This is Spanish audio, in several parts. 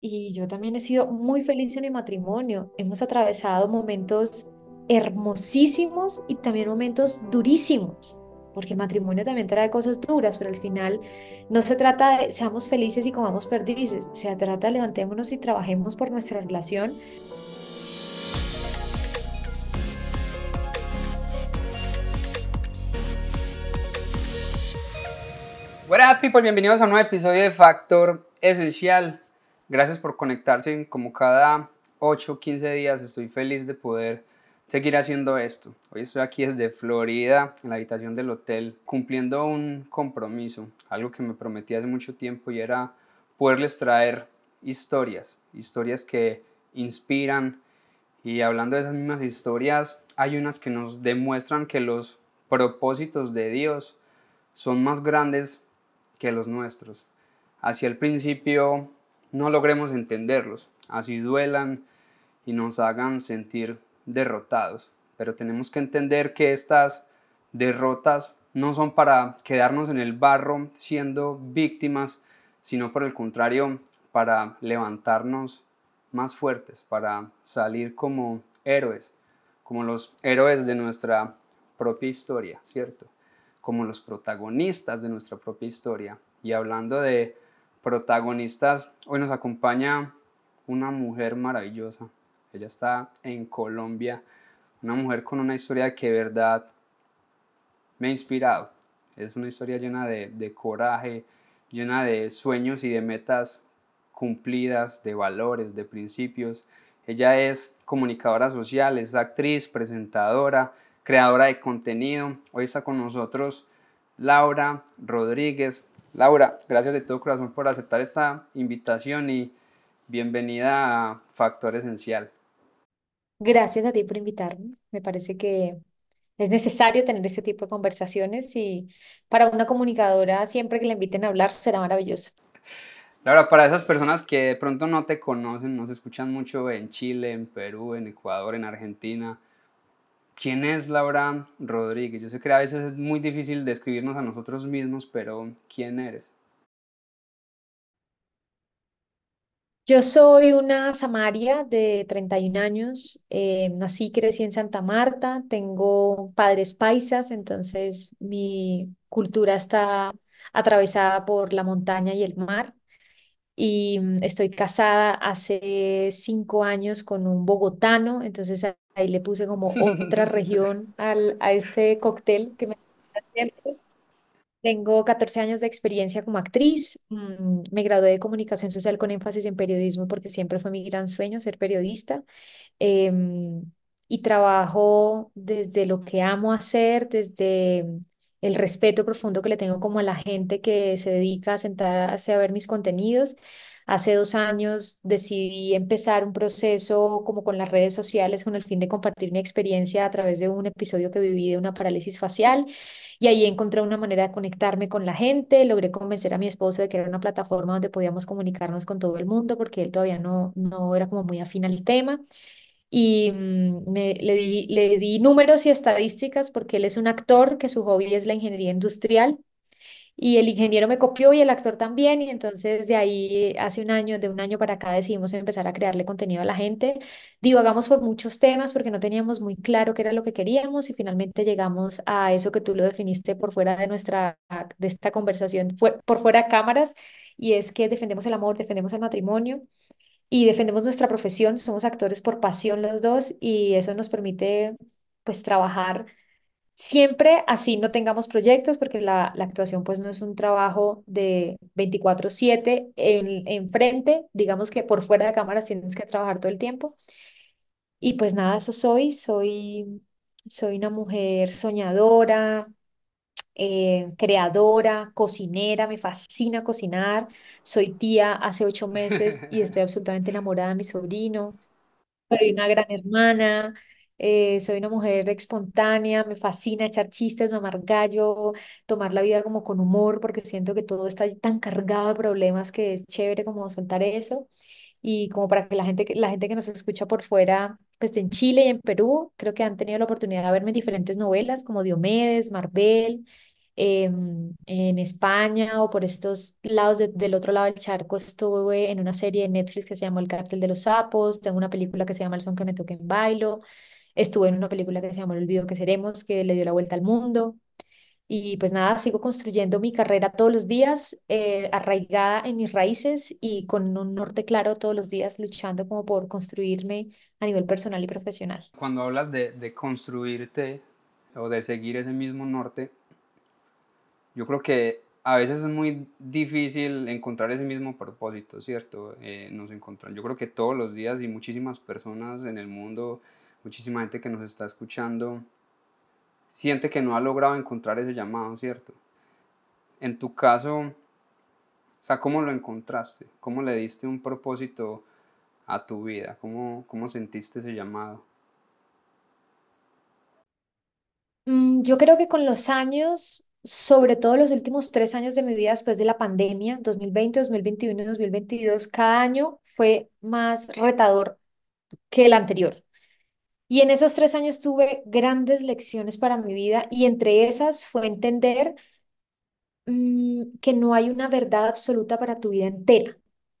y yo también he sido muy feliz en mi matrimonio. Hemos atravesado momentos hermosísimos y también momentos durísimos, porque el matrimonio también trae cosas duras, pero al final no se trata de seamos felices y comamos perdices, se trata de levantémonos y trabajemos por nuestra relación. Up, people? Bienvenidos a un nuevo episodio de Factor Esencial. Gracias por conectarse. Como cada 8 o 15 días, estoy feliz de poder seguir haciendo esto. Hoy estoy aquí desde Florida, en la habitación del hotel, cumpliendo un compromiso, algo que me prometí hace mucho tiempo y era poderles traer historias, historias que inspiran. Y hablando de esas mismas historias, hay unas que nos demuestran que los propósitos de Dios son más grandes que los nuestros. Hacia el principio no logremos entenderlos, así duelan y nos hagan sentir derrotados. Pero tenemos que entender que estas derrotas no son para quedarnos en el barro siendo víctimas, sino por el contrario, para levantarnos más fuertes, para salir como héroes, como los héroes de nuestra propia historia, ¿cierto? como los protagonistas de nuestra propia historia. Y hablando de protagonistas, hoy nos acompaña una mujer maravillosa. Ella está en Colombia, una mujer con una historia que verdad me ha inspirado. Es una historia llena de, de coraje, llena de sueños y de metas cumplidas, de valores, de principios. Ella es comunicadora social, es actriz, presentadora, creadora de contenido. Hoy está con nosotros Laura Rodríguez. Laura, gracias de todo corazón por aceptar esta invitación y bienvenida a Factor Esencial. Gracias a ti por invitarme. Me parece que es necesario tener este tipo de conversaciones y para una comunicadora siempre que la inviten a hablar será maravilloso. Laura, para esas personas que de pronto no te conocen, no se escuchan mucho en Chile, en Perú, en Ecuador, en Argentina, ¿Quién es Laura Rodríguez? Yo sé que a veces es muy difícil describirnos a nosotros mismos, pero ¿quién eres? Yo soy una samaria de 31 años, eh, nací y crecí en Santa Marta, tengo padres paisas, entonces mi cultura está atravesada por la montaña y el mar y mm, estoy casada hace cinco años con un bogotano, entonces ahí le puse como otra región al, a este cóctel que me. Tengo 14 años de experiencia como actriz, mm, me gradué de comunicación social con énfasis en periodismo porque siempre fue mi gran sueño ser periodista em, y trabajo desde lo que amo hacer, desde el respeto profundo que le tengo como a la gente que se dedica a sentarse a ver mis contenidos. Hace dos años decidí empezar un proceso como con las redes sociales con el fin de compartir mi experiencia a través de un episodio que viví de una parálisis facial y ahí encontré una manera de conectarme con la gente, logré convencer a mi esposo de que era una plataforma donde podíamos comunicarnos con todo el mundo porque él todavía no, no era como muy afín al tema y mm, me, le di, le di números y estadísticas porque él es un actor que su hobby es la ingeniería industrial y el ingeniero me copió y el actor también y entonces de ahí hace un año, de un año para acá decidimos empezar a crearle contenido a la gente. Divagamos por muchos temas porque no teníamos muy claro qué era lo que queríamos y finalmente llegamos a eso que tú lo definiste por fuera de nuestra, de esta conversación, por fuera de cámaras y es que defendemos el amor, defendemos el matrimonio y defendemos nuestra profesión, somos actores por pasión los dos y eso nos permite pues trabajar siempre así no tengamos proyectos porque la, la actuación pues no es un trabajo de veinticuatro siete en, enfrente, digamos que por fuera de cámaras tienes que trabajar todo el tiempo y pues nada, eso soy, soy, soy una mujer soñadora. eh, creadora, cocinera, me fascina cocinar. Soy tía hace ocho meses y estoy absolutamente enamorada de mi sobrino. Soy una gran hermana, eh, soy una mujer espontánea, me fascina echar chistes, mamar gallo, tomar la vida como con humor, porque siento que todo está tan cargado de problemas que es chévere como soltar eso. Y como para que la gente, la gente que nos escucha por fuera, pues en Chile y en Perú, creo que han tenido la oportunidad de verme en diferentes novelas como Diomedes, Marvel, em, en España o por estos lados de- del otro lado del charco estuve en una serie de Netflix que se llamó El Cártel de los Sapos, tengo una película que se llama El son que me toque en bailo, estuve en una película que se llama El olvido que seremos, que le dio la vuelta al mundo. Y pues nada, sigo construyendo mi carrera todos los días, eh, arraigada en mis raíces y con un norte claro todos los días, luchando como por construirme a nivel personal y profesional. Cuando hablas de, de construirte o de seguir ese mismo norte, yo creo que a veces es muy difícil encontrar ese mismo propósito, ¿cierto? Eh, nos encontran, yo creo que todos los días y muchísimas personas en el mundo, muchísima gente que nos está escuchando, siente que no ha logrado encontrar ese llamado, ¿cierto? En tu caso, o sea, ¿cómo lo encontraste? ¿Cómo le diste un propósito a tu vida? ¿Cómo, cómo sentiste ese llamado? Mm, yo creo que con los años, sobre todo los últimos tres años de mi vida después de la pandemia, 2020, 2021 y 2022, cada año fue más retador que el anterior. Y en esos tres años tuve grandes lecciones para mi vida y entre esas fue entender mm, que no hay una verdad absoluta para tu vida entera.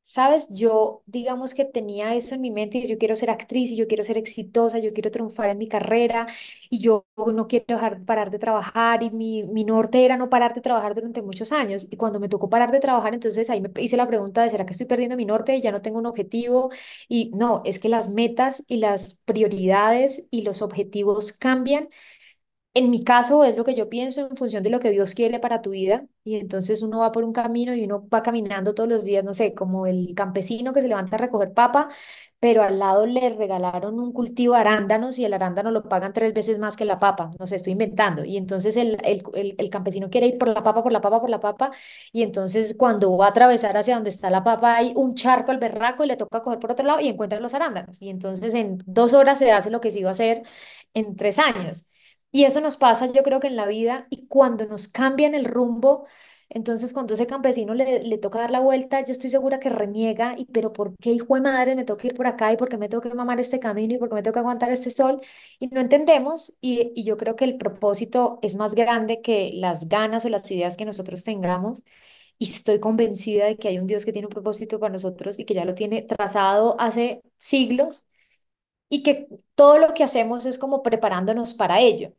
¿Sabes? Yo, digamos que tenía eso en mi mente y yo quiero ser actriz y yo quiero ser exitosa, yo quiero triunfar en mi carrera y yo no quiero dejar parar de trabajar y mi, mi norte era no parar de trabajar durante muchos años. Y cuando me tocó parar de trabajar, entonces ahí me hice la pregunta de, ¿será que estoy perdiendo mi norte y ya no tengo un objetivo? Y no, es que las metas y las prioridades y los objetivos cambian en mi caso es lo que yo pienso en función de lo que Dios quiere para tu vida y entonces uno va por un camino y uno va caminando todos los días, no sé, como el campesino que se levanta a recoger papa, pero al lado le regalaron un cultivo de arándanos y el arándano lo pagan tres veces más que la papa, no sé, estoy inventando. Y entonces el, el, el, el campesino quiere ir por la papa, por la papa, por la papa y entonces cuando va a atravesar hacia donde está la papa hay un charco al berraco y le toca coger por otro lado y encuentra los arándanos. Y entonces en dos horas se hace lo que se iba a hacer en tres años. Y eso nos pasa, yo creo que en la vida, y cuando nos cambian el rumbo, entonces cuando ese campesino le, le toca dar la vuelta, yo estoy segura que reniega, y pero ¿por qué hijo de madre me toca ir por acá? ¿Y por qué me tengo que mamar este camino? ¿Y por qué me tengo que aguantar este sol? Y no entendemos, y, y yo creo que el propósito es más grande que las ganas o las ideas que nosotros tengamos. Y estoy convencida de que hay un Dios que tiene un propósito para nosotros y que ya lo tiene trazado hace siglos y que todo lo que hacemos es como preparándonos para ello.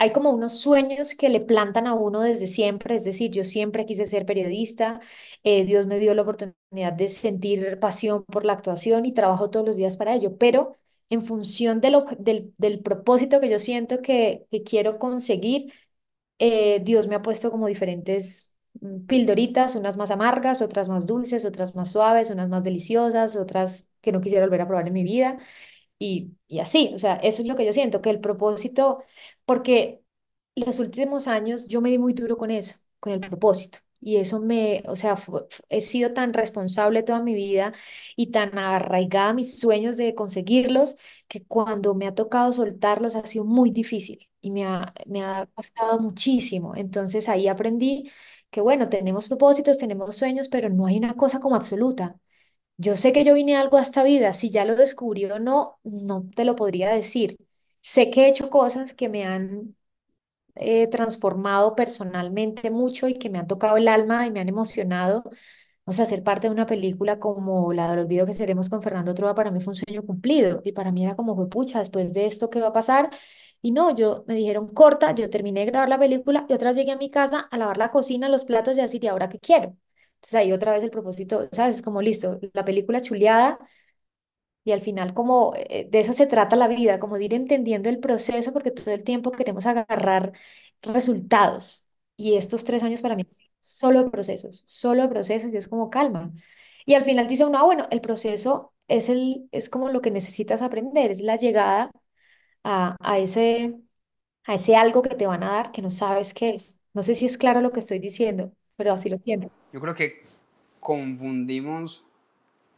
Hay como unos sueños que le plantan a uno desde siempre, es decir, yo siempre quise ser periodista, eh, Dios me dio la oportunidad de sentir pasión por la actuación y trabajo todos los días para ello, pero en función del, ob- del, del propósito que yo siento que, que quiero conseguir, eh, Dios me ha puesto como diferentes mm, pildoritas, unas más amargas, otras más dulces, otras más suaves, unas más deliciosas, otras que no quisiera volver a probar en mi vida. Y, y así, o sea, eso es lo que yo siento, que el propósito, porque los últimos años yo me di muy duro con eso, con el propósito. Y eso me, o sea, he sido tan responsable toda mi vida y tan arraigada a mis sueños de conseguirlos, que cuando me ha tocado soltarlos ha sido muy difícil y me ha, me ha costado muchísimo. Entonces ahí aprendí que, bueno, tenemos propósitos, tenemos sueños, pero no hay una cosa como absoluta. Yo sé que yo vine algo a esta vida, si ya lo descubrí o no, no te lo podría decir. Sé que he hecho cosas que me han eh, transformado personalmente mucho y que me han tocado el alma y me han emocionado. O sea, ser parte de una película como la del olvido que seremos con Fernando Trueba para mí fue un sueño cumplido y para mí era como, fue pucha, después de esto, ¿qué va a pasar? Y no, yo me dijeron corta, yo terminé de grabar la película y otras llegué a mi casa a lavar la cocina, los platos y así, ¿y ahora qué quiero? Entonces ahí otra vez el propósito, ¿sabes? Es como listo, la película chuleada y al final como eh, de eso se trata la vida, como de ir entendiendo el proceso porque todo el tiempo queremos agarrar resultados. Y estos tres años para mí solo procesos, solo procesos y es como calma. Y al final dice uno, ah, bueno, el proceso es, el, es como lo que necesitas aprender, es la llegada a, a ese, a ese algo que te van a dar que no sabes qué es. No sé si es claro lo que estoy diciendo, pero así lo siento. Yo creo que confundimos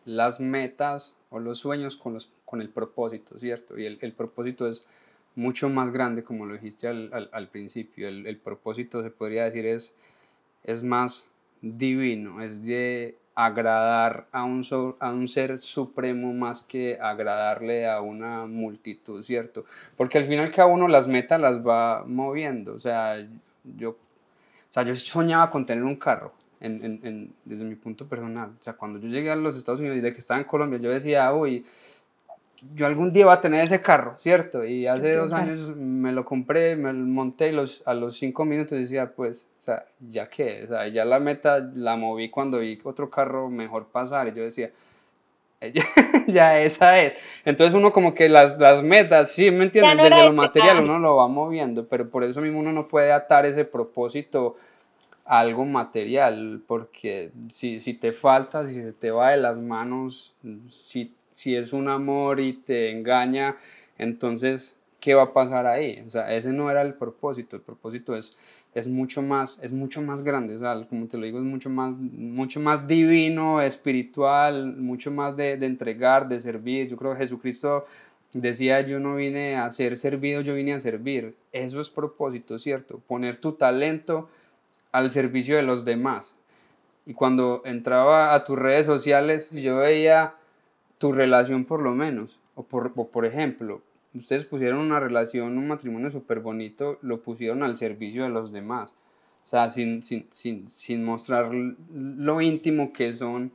las metas o los sueños con, los, con el propósito, ¿cierto? Y el, el propósito es mucho más grande, como lo dijiste al, al, principio. El, el, propósito, se podría decir, es, es más divino, es de agradar a un, a un ser supremo más que agradarle a una multitud, ¿cierto? Porque al final cada uno las metas las va moviendo, o sea, yo O sea, yo soñaba con tener un carro. En, en, en, desde mi punto personal. O sea, cuando yo llegué a los Estados Unidos y de que estaba en Colombia, yo decía, uy, yo algún día voy a tener ese carro, ¿cierto? Y hace dos años me lo compré, me lo monté y los, a los cinco minutos decía, pues, o sea, ya que, o sea, ya la meta la moví cuando vi otro carro mejor pasar y yo decía, ya esa es. Entonces uno como que las, las metas, sí, ¿me entiendes? Desde lo material uno lo va moviendo, pero por eso mismo uno no puede atar ese propósito algo material, porque si, si te falta, si se te va de las manos, si, si es un amor y te engaña, entonces, ¿qué va a pasar ahí? O sea, ese no era el propósito, el propósito es es mucho más, es mucho más grande, o sea, como te lo digo, es mucho más, mucho más divino, espiritual, mucho más de, de entregar, de servir. Yo creo que Jesucristo decía, yo no vine a ser servido, yo vine a servir. Eso es propósito, ¿cierto? Poner tu talento al servicio de los demás. Y cuando entraba a tus redes sociales, yo veía tu relación por lo menos, o por, por ejemplo, ustedes pusieron una relación, un matrimonio súper bonito, lo pusieron al servicio de los demás. O sea, sin, sin, sin, sin mostrar lo íntimo que son,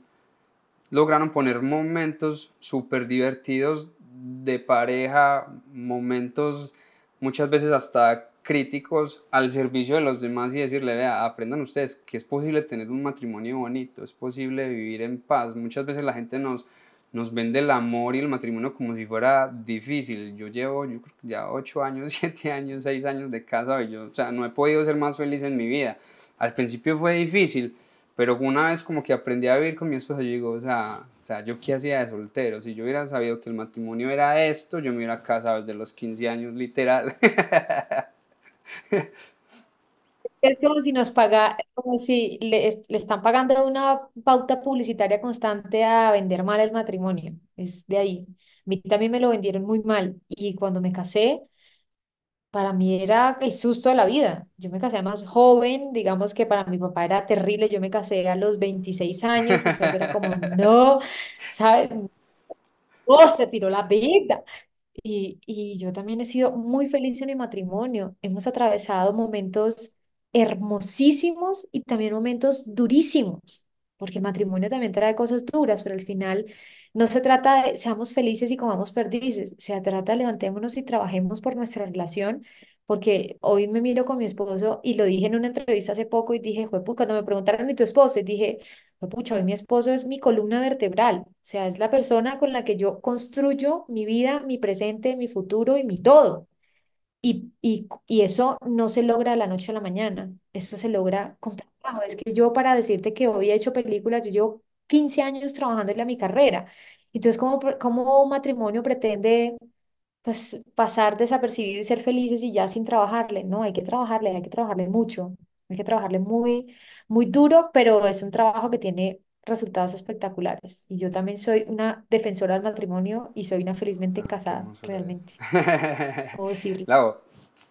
lograron poner momentos súper divertidos de pareja, momentos muchas veces hasta críticos al servicio de los demás y decirle, vea, aprendan ustedes que es posible tener un matrimonio bonito, es posible vivir en paz. Muchas veces la gente nos, nos vende el amor y el matrimonio como si fuera difícil. Yo llevo yo ya ocho años, siete años, seis años de casa y yo, o sea, no he podido ser más feliz en mi vida. Al principio fue difícil, pero una vez como que aprendí a vivir con mi esposa, yo digo, o sea, o sea, yo qué hacía de soltero. Si yo hubiera sabido que el matrimonio era esto, yo me hubiera casado desde los 15 años, literal. Es como si nos paga, como si le, le, están pagando una pauta publicitaria constante a vender mal el matrimonio. Es de ahí. A mí también me lo vendieron muy mal. Y cuando me casé, para mí era el susto de la vida. Yo me casé más joven, digamos que para mi papá era terrible. Yo me casé a los 26 años, entonces era como, no, ¿sabes? Oh, se tiró la vida. Y, y yo también he sido muy feliz en mi matrimonio. Hemos atravesado momentos hermosísimos y también momentos durísimos, porque el matrimonio también trae cosas duras, pero al final no se trata de seamos felices y comamos perdices, se trata de levantémonos y trabajemos por nuestra relación, porque hoy me miro con mi esposo y lo dije en una entrevista hace poco y dije, pues cuando me preguntaron, ¿y tu esposo? Y dije, pucha, hoy mi esposo es mi columna vertebral, o sea, es la persona con la que yo construyo mi vida, mi presente, mi futuro y mi todo. Y, y, y, eso no se logra de la noche a la mañana, eso se logra con trabajo. Es que yo para decirte que hoy he hecho películas, yo llevo 15 años trabajando en mi carrera. Entonces, ¿cómo, cómo un matrimonio pretende pues, pasar desapercibido y ser felices y ya sin trabajarle? No, hay que trabajarle, hay que trabajarle mucho, hay que trabajarle muy, muy duro, pero es un trabajo que tiene resultados espectaculares. Y yo también soy una defensora del matrimonio y soy una felizmente Ah, casada, realmente. Puedo decirlo. Lau,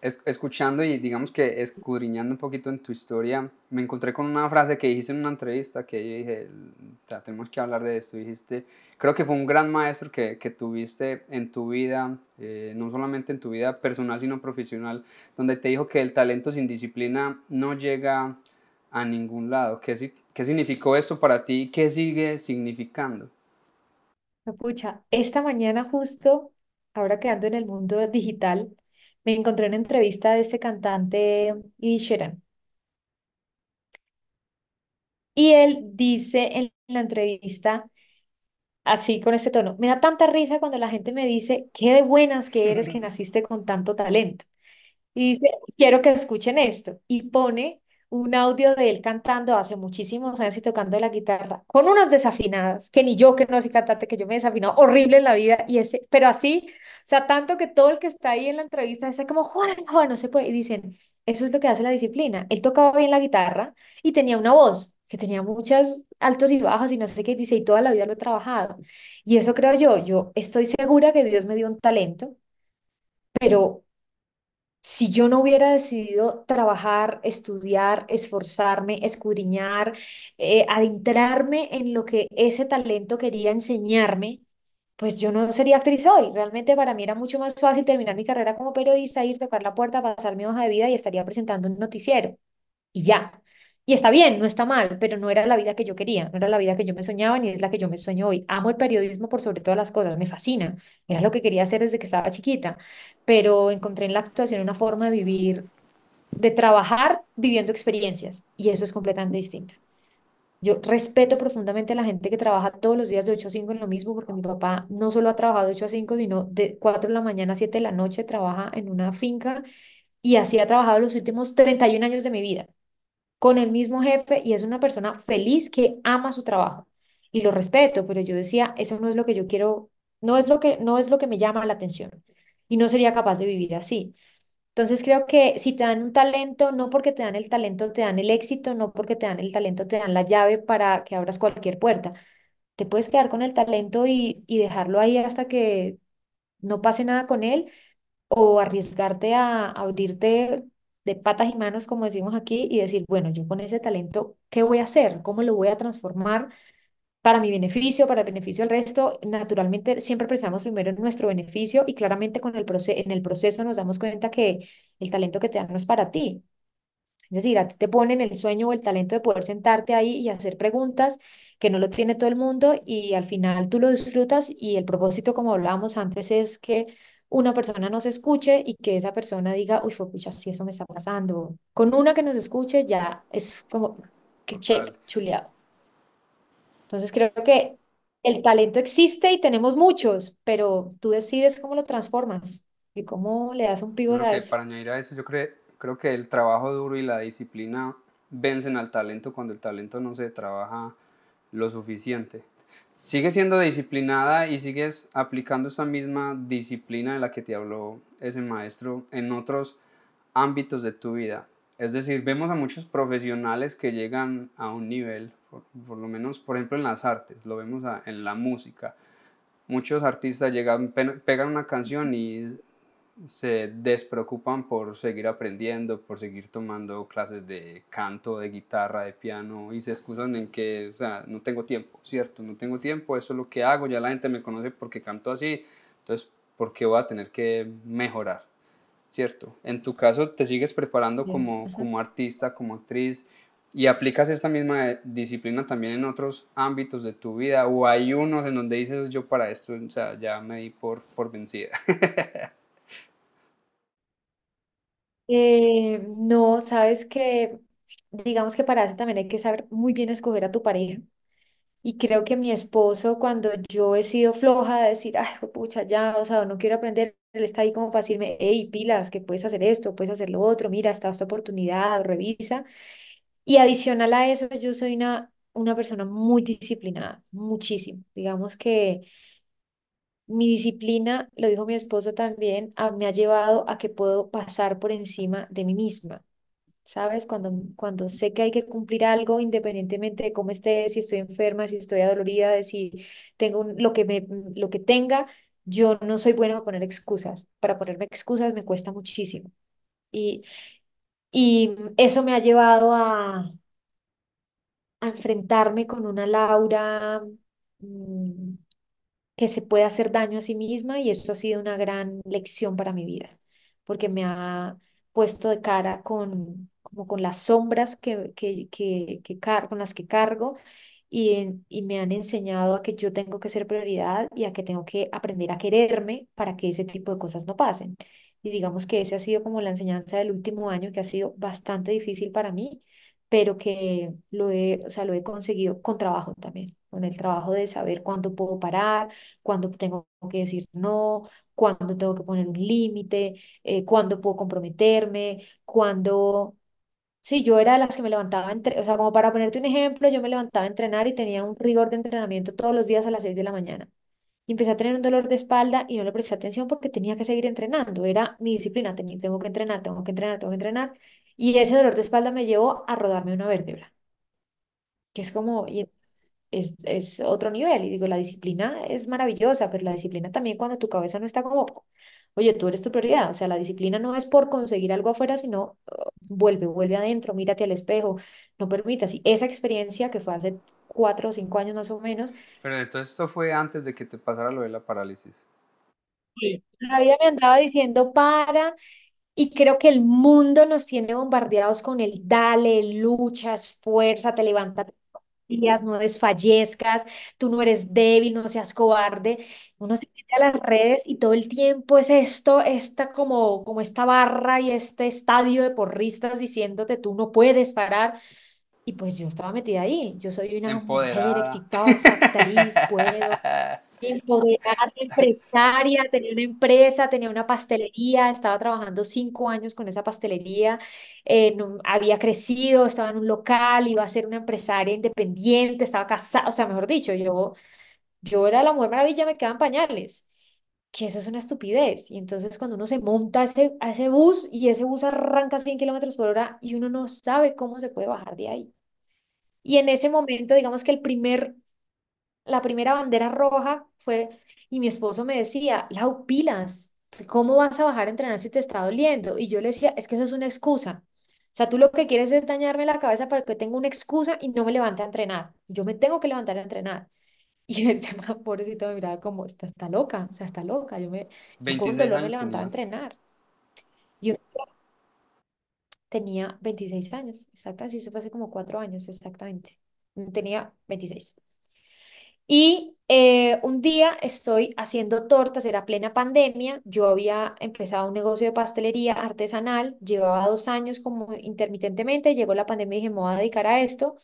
es- escuchando y digamos que escudriñando un poquito en tu historia, me encontré con una frase que dijiste en una entrevista que yo dije, tenemos que hablar de esto. Dijiste, creo que fue un gran maestro que, que tuviste en tu vida, eh, no solamente en tu vida personal, sino profesional, donde te dijo que el talento sin disciplina no llega a ningún lado. ¿Qué, qué significó esto para ti y qué sigue significando? Pucha, esta mañana justo, ahora que ando en el mundo digital, me encontré una entrevista de este cantante Ed Sheeran. Y él dice en la entrevista, así con este tono, me da tanta risa cuando la gente me dice, qué de buenas que eres que naciste con tanto talento. Y dice, quiero que escuchen esto. Y pone un audio de él cantando hace muchísimos años y tocando la guitarra, con unas desafinadas, que ni yo que no soy cantante, que yo me he desafinado horrible en la vida, y ese, pero así, o sea, tanto que todo el que está ahí en la entrevista dice como, Juan, Juan, no se puede, y dicen, eso es lo que hace la disciplina. Él tocaba bien la guitarra y tenía una voz que tenía muchos altos y bajos y no sé qué, dice, y toda la vida lo he trabajado. Y eso creo yo, yo estoy segura que Dios me dio un talento, pero si yo no hubiera decidido trabajar, estudiar, esforzarme, escudriñar, eh, adentrarme en lo que ese talento quería enseñarme, pues yo no sería actriz hoy. Realmente para mí era mucho más fácil terminar mi carrera como periodista, ir, tocar la puerta, pasar mi hoja de vida y estaría presentando un noticiero. y ya. Y está bien, no está mal, pero no era la vida que yo quería, no era la vida que yo me soñaba ni es la que yo me sueño hoy. Amo el periodismo por sobre todas las cosas, me fascina, era lo que quería hacer desde que estaba chiquita, pero encontré en la actuación una forma de vivir, de trabajar viviendo experiencias y eso es completamente distinto. Yo respeto profundamente a la gente que trabaja todos los días de 8 a 5 en lo mismo, porque mi papá no solo ha trabajado de 8 a 5 sino de 4 de la mañana a 7 de la noche trabaja en una finca y así ha trabajado los últimos 31 años de mi vida con el mismo jefe y es una persona feliz que ama su trabajo y lo respeto, pero yo decía, eso no es lo que yo quiero, no es lo que no es lo que me llama la atención y no sería capaz de vivir así. Entonces creo que si te dan un talento, no porque te dan el talento te dan el éxito, no porque te dan el talento te dan la llave para que abras cualquier puerta. Te puedes quedar con el talento y, y dejarlo ahí hasta que no pase nada con él o arriesgarte a abrirte de patas y manos, como decimos aquí, y decir, bueno, yo con ese talento, ¿qué voy a hacer? ¿Cómo lo voy a transformar para mi beneficio, para el beneficio del resto? Naturalmente, siempre pensamos primero en nuestro beneficio y claramente con el en el proceso nos damos cuenta que el talento que te dan no es para ti. Es decir, a ti te ponen el sueño o el talento de poder sentarte ahí y hacer preguntas que no lo tiene todo el mundo y al final tú lo disfrutas y el propósito, como hablábamos antes, es que una persona nos escuche y que esa persona diga, uy, fue pucha, sí, eso me está pasando. Con una que nos escuche ya es como que check, chuleado. Entonces creo que el talento existe y tenemos muchos, pero tú decides cómo lo transformas y cómo le das un Yo pivot creo a eso. para añadir a eso, yo creo, creo que el trabajo duro y la disciplina vencen al talento cuando el talento no se trabaja lo suficiente. Sigues siendo disciplinada y sigues aplicando esa misma disciplina de la que te habló ese maestro en otros ámbitos de tu vida. Es decir, vemos a muchos profesionales que llegan a un nivel, por, lo menos, por ejemplo, en las artes, lo vemos en la música. Muchos artistas llegan, pe- pegan una canción y se despreocupan por seguir aprendiendo, por seguir tomando clases de canto, de guitarra, de piano y se excusan en que, o sea, no tengo tiempo, ¿cierto? No tengo tiempo, eso es lo que hago, ya la gente me conoce porque canto así, entonces, ¿por qué voy a tener que mejorar? ¿Cierto? En tu caso, te sigues preparando como, como artista, como actriz y aplicas esta misma disciplina también en otros ámbitos de tu vida o hay unos en donde dices yo para esto, o sea, ya me di por, por vencida. Eh, no, sabes que, digamos que para eso también hay que saber muy bien escoger a tu pareja. Y creo que mi esposo, cuando yo he sido floja de decir, ay, pucha, ya, o sea, no quiero aprender, él está ahí como para decirme, hey, pilas, que puedes hacer esto, puedes hacer lo otro, mira, está esta oportunidad, revisa. Y adicional a eso, yo soy una, una persona muy disciplinada, muchísimo. Digamos que mi disciplina, lo dijo mi esposo también, a- me ha llevado a que puedo pasar por encima de mí misma. ¿Sabes? Cuando, cuando sé que hay que cumplir algo, independientemente de cómo esté, si estoy enferma, si estoy adolorida, de si tengo lo que me, lo que tenga, yo no soy buena para poner excusas. Para ponerme excusas me cuesta muchísimo. Y, y eso me ha llevado a, a enfrentarme con una Laura mm, que se puede hacer daño a sí misma y eso ha sido una gran lección para mi vida, porque me ha puesto de cara con, como con las sombras que, que, que, que con las que cargo y, y me han enseñado a que yo tengo que ser prioridad y a que tengo que aprender a quererme para que ese tipo de cosas no pasen. Y digamos que esa ha sido como la enseñanza del último año, que ha sido bastante difícil para mí, pero que lo he, o sea, lo he conseguido con trabajo también, con el trabajo de saber cuándo puedo parar cuándo tengo que decir no, cuándo tengo que poner un límite, eh, cuándo puedo comprometerme, cuándo... Sí, yo era de las que me levantaba, entre... o sea, como para ponerte un ejemplo, yo me levantaba a entrenar y tenía un rigor de entrenamiento todos los días a las 6 de la mañana. Y empecé a tener un dolor de espalda y no le presté atención porque tenía que seguir entrenando. Era mi disciplina, tenía, tengo que entrenar, tengo que entrenar, tengo que entrenar. Y ese dolor de espalda me llevó a rodarme una vértebra que es como, y es, es otro nivel. Y digo, la disciplina es maravillosa, pero la disciplina también cuando tu cabeza no está como, oye, tú eres tu prioridad. O sea, la disciplina no es por conseguir algo afuera, sino uh, vuelve, vuelve adentro, mírate al espejo, no permitas. Y esa experiencia que fue hace cuatro o cinco años más o menos, Pero entonces esto fue antes de que te pasara lo de la parálisis. Sí. la vida me andaba diciendo, para. Y creo que el mundo nos tiene bombardeados con el dale, lucha, esfuerza, te levantas días, no desfallezcas, tú no eres débil, no seas cobarde. Uno se mete a las redes y todo el tiempo es esto, esta como, como esta barra y este estadio de porristas diciéndote tú no puedes parar. Y pues yo estaba metida ahí. Yo soy una mujer Empoderada. exitosa, feliz, puedo. Empoderada, empresaria, tenía una empresa, tenía una pastelería, estaba trabajando cinco años con esa pastelería, eh, no- había crecido, estaba en un local, iba a ser una empresaria independiente, estaba casada, o sea, mejor dicho, yo, yo era la Mujer Maravilla, me quedaban pañales, que eso es una estupidez. Y entonces cuando uno se monta a ese, a ese bus y ese bus arranca a 100 kilómetros por hora y uno no sabe cómo se puede bajar de ahí. Y en ese momento, digamos que el primer la primera bandera roja fue, y mi esposo me decía, Lau, pilas, ¿cómo vas a bajar a entrenar si te está doliendo? Y yo le decía, es que eso es una excusa. O sea, tú lo que quieres es dañarme la cabeza para que tenga una excusa y no me levante a entrenar. Yo me tengo que levantar a entrenar. Y ese man, pobrecito me miraba como, está, está loca, o sea, está loca. Yo me, yo con 26 dolor me años levantaba a tenías. entrenar. Yo tenía 26 años, exacto, así eso fue hace como cuatro años, exactamente. Tenía 26. Y eh, un día estoy haciendo tortas, era plena pandemia, yo había empezado un negocio de pastelería artesanal, llevaba dos años como intermitentemente, llegó la pandemia y dije, me voy a dedicar a esto.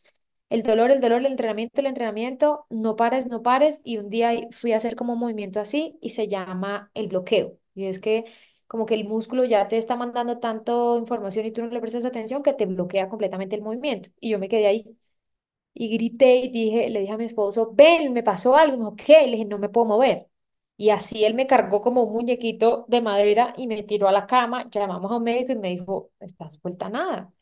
El dolor, el dolor, el entrenamiento, el entrenamiento, no pares, no pares. Y un día fui a hacer como un movimiento así y se llama el bloqueo. Y es que como que el músculo ya te está mandando tanto información y tú no le prestas atención que te bloquea completamente el movimiento. Y yo me quedé ahí y grité y dije, le dije a mi esposo, ven, me pasó algo. Me dijo, ¿qué? Y le dije, no me puedo mover. Y así él me cargó como un muñequito de madera y me tiró a la cama. Llamamos a un médico y me dijo, estás vuelta a nada.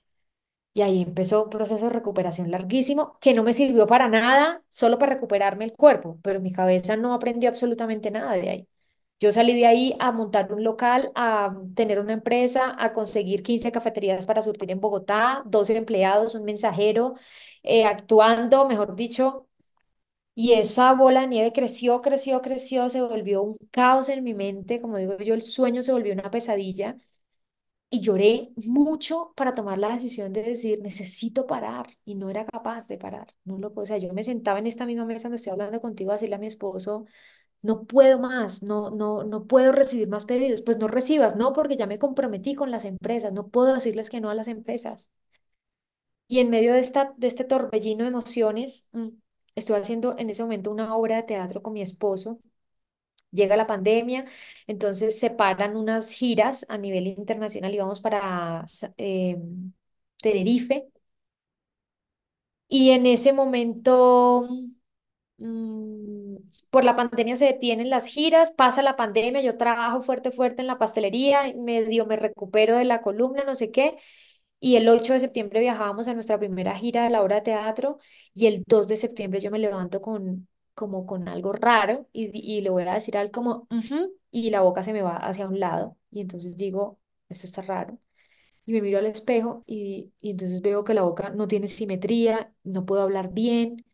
Y ahí empezó un proceso de recuperación larguísimo que no me sirvió para nada, solo para recuperarme el cuerpo, pero mi cabeza no aprendió absolutamente nada de ahí. Yo salí de ahí a montar un local, a tener una empresa, a conseguir 15 cafeterías para surtir en Bogotá, 12 empleados, un mensajero, eh, actuando, mejor dicho, y esa bola de nieve creció, creció, creció, se volvió un caos en mi mente, como digo yo, el sueño se volvió una pesadilla y lloré mucho para tomar la decisión de decir, necesito parar y no era capaz de parar, no lo o sea, yo me sentaba en esta misma mesa donde estoy hablando contigo a decirle a mi esposo, no puedo más, no, no, no puedo recibir más pedidos. Pues no recibas, no, porque ya me comprometí con las empresas, no puedo decirles que no a las empresas. Y en medio de, esta, de este torbellino de emociones, mm, estoy haciendo en ese momento una obra de teatro con mi esposo. Llega la pandemia, entonces se paran unas giras a nivel internacional y vamos para eh, Tenerife. Y en ese momento mm, por la pandemia se detienen las giras, pasa la pandemia, yo trabajo fuerte, fuerte en la pastelería, medio me recupero de la columna, no sé qué, y el 8 de septiembre viajábamos a nuestra primera gira de la obra de teatro, y el 2 de septiembre yo me levanto con, como con algo raro, y, y le voy a decir algo como, y la boca se me va hacia un lado, y entonces digo, esto está raro. Y me miro al espejo y, y entonces veo que la boca no tiene simetría, no puedo hablar bien,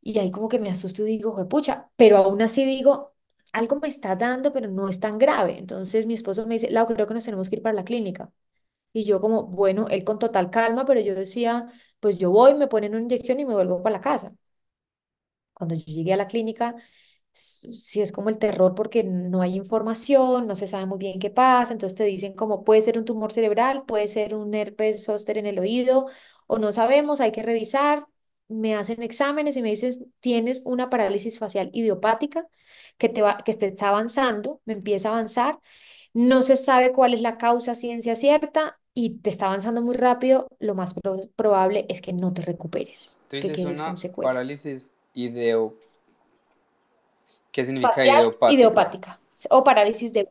y ahí como que me asusto y digo, pucha, pero aún así digo, algo me está dando, pero no es tan grave. Entonces mi esposo me dice, Lau, creo que nos tenemos que ir para la clínica. Y yo como, bueno, él con total calma, pero yo decía, pues yo voy, me ponen una inyección y me vuelvo para la casa. Cuando yo llegué a la clínica, s- sí es como el terror porque no hay información, no se sabe muy bien qué pasa, entonces te dicen como puede ser un tumor cerebral, puede ser un herpes zóster en el oído, o no sabemos, hay que revisar. Me hacen exámenes y me dicen, tienes una parálisis facial idiopática que te va, que te está avanzando, me empieza a avanzar, no se sabe cuál es la causa ciencia cierta y te está avanzando muy rápido, lo más pro- probable es que no te recuperes, Tú que dices con una parálisis ideo. ¿Qué significa facial idiopática? idiopática o parálisis de,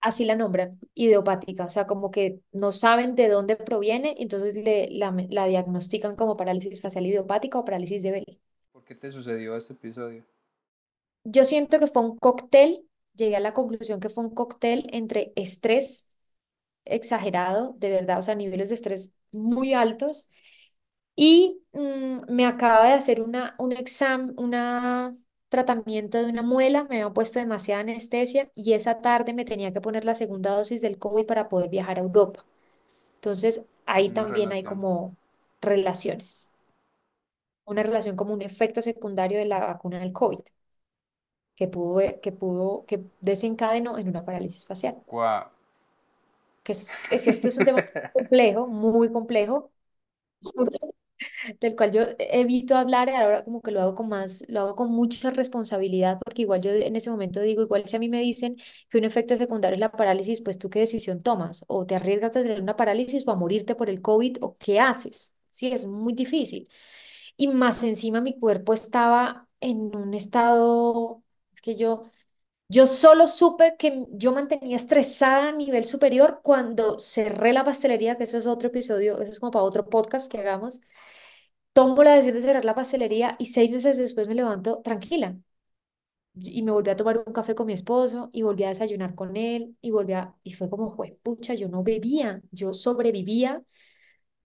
así la nombran, idiopática, o sea, como que no saben de dónde proviene, entonces le, la, la diagnostican como parálisis facial idiopática o parálisis de Bell. ¿Por qué te sucedió este episodio? Yo siento que fue un cóctel, llegué a la conclusión que fue un cóctel entre estrés exagerado, de verdad, o sea, niveles de estrés muy altos, y mm, me acaba de hacer una, un examen, una tratamiento de una muela, me habían puesto demasiada anestesia y esa tarde me tenía que poner la segunda dosis del COVID para poder viajar a Europa. Entonces, ahí Una también hay relación. como relaciones, una relación como un efecto secundario de la vacuna del COVID, que pudo, que pudo, que desencadenó en una parálisis facial. Guau. Que, es, que este es un tema complejo, muy complejo, del cual yo evito hablar ahora como que lo hago con más, lo hago con mucha responsabilidad, porque igual yo en ese momento digo, igual si a mí me dicen que un efecto secundario es la parálisis, pues tú qué decisión tomas, o te arriesgas a tener una parálisis o a morirte por el COVID, o qué haces, sí, es muy difícil. Y más encima mi cuerpo estaba en un estado, es que yo... Yo solo supe que yo mantenía estresada a nivel superior cuando cerré la pastelería, que eso es otro episodio, eso es como para otro podcast que hagamos, tomo la decisión de cerrar la pastelería y seis meses después me levanto tranquila. Y me volví a tomar un café con mi esposo y volví a desayunar con él y volví a... Y fue como, fue, pucha, yo no bebía, yo sobrevivía,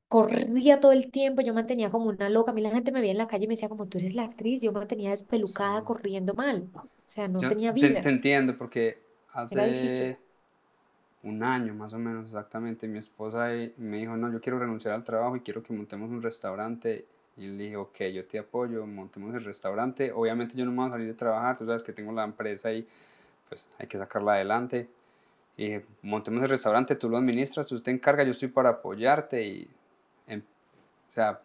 corría todo el tiempo, yo mantenía como una loca. A mí la gente me veía en la calle y me decía como, tú eres la actriz, yo mantenía despelucada Sí. corriendo mal. O sea, no Yo tenía te, te vida, entiendo porque hace un año más o menos exactamente mi esposa me dijo, no, yo quiero renunciar al trabajo y quiero que montemos un restaurante. Y le dije, ok, yo te apoyo, montemos el restaurante. Obviamente yo no me voy a salir de trabajar, tú sabes que tengo la empresa y pues hay que sacarla adelante. Y dije, montemos el restaurante, tú lo administras, tú te encargas, yo estoy para apoyarte. Y, em- o sea,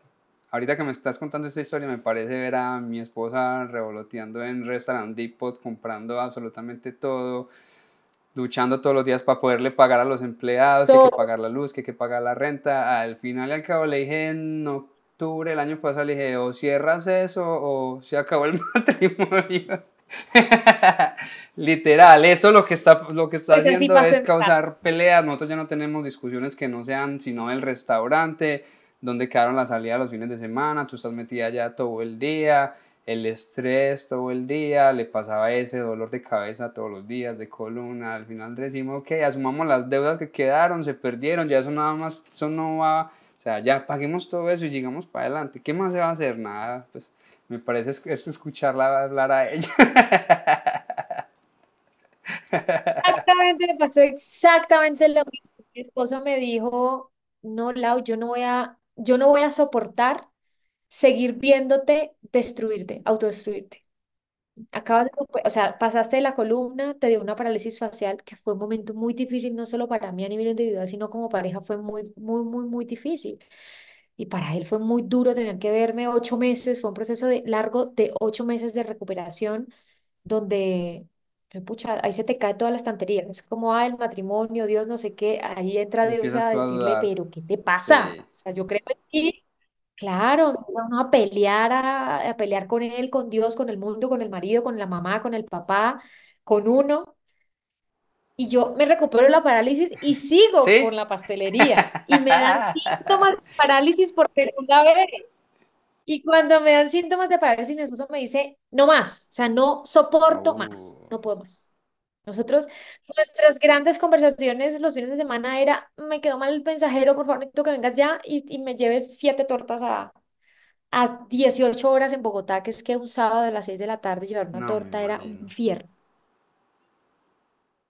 ahorita que me estás contando esta historia, me parece ver a mi esposa revoloteando en Restaurant Depot, comprando absolutamente todo, luchando todos los días para poderle pagar a los empleados, que hay que pagar la luz, que hay que pagar la renta. Al final y al cabo le dije en octubre del año pasado, le dije, o cierras eso o se acabó el matrimonio. Literal, eso lo que está, lo que está pues haciendo pasó es causar peleas. Nosotros ya no tenemos discusiones que no sean sino el restaurante, donde quedaron las salidas los fines de semana, tú estás metida ya todo el día, el estrés todo el día, le pasaba ese dolor de cabeza todos los días, de columna. Al final decimos, ok, asumamos las deudas que quedaron, se perdieron, ya eso nada más, eso no va, o sea, ya paguemos todo eso y sigamos para adelante. ¿Qué más se va a hacer? Nada, pues me parece es- es escucharla hablar a ella. Exactamente, me pasó exactamente lo mismo. Mi esposo me dijo, no, Lau, yo no voy a, yo no voy a soportar seguir viéndote destruirte, autodestruirte. Acabas de, o sea, pasaste de la columna, te dio una parálisis facial, que fue un momento muy difícil, no solo para mí a nivel individual, sino como pareja fue muy, muy, muy, muy difícil. Y para él fue muy duro tener que verme ocho meses, fue un proceso de, largo de ocho meses de recuperación, donde, pucha, ahí se te cae toda la estantería. Es como, ah, el matrimonio, Dios, no sé qué, ahí entra Dios a a decirle, pero ¿qué te pasa? Sí. O sea, yo creo en ti. Claro, uno a pelear, a, a pelear con él, con Dios, con el mundo, con el marido, con la mamá, con el papá, con uno. Y yo me recupero de la parálisis y sigo con la pastelería. Y me dan síntomas de parálisis por segunda vez. Y cuando me dan síntomas de parálisis, mi esposo me dice, no más, o sea, no soporto más, Oh, no puedo más. Nosotros, nuestras grandes conversaciones los fines de semana era, me quedó mal el mensajero, por favor, necesito que vengas ya y, y me lleves siete tortas a, a 18 horas en Bogotá, que es que un sábado a las 6 de la tarde llevar una no, me torta era un imagino. infierno.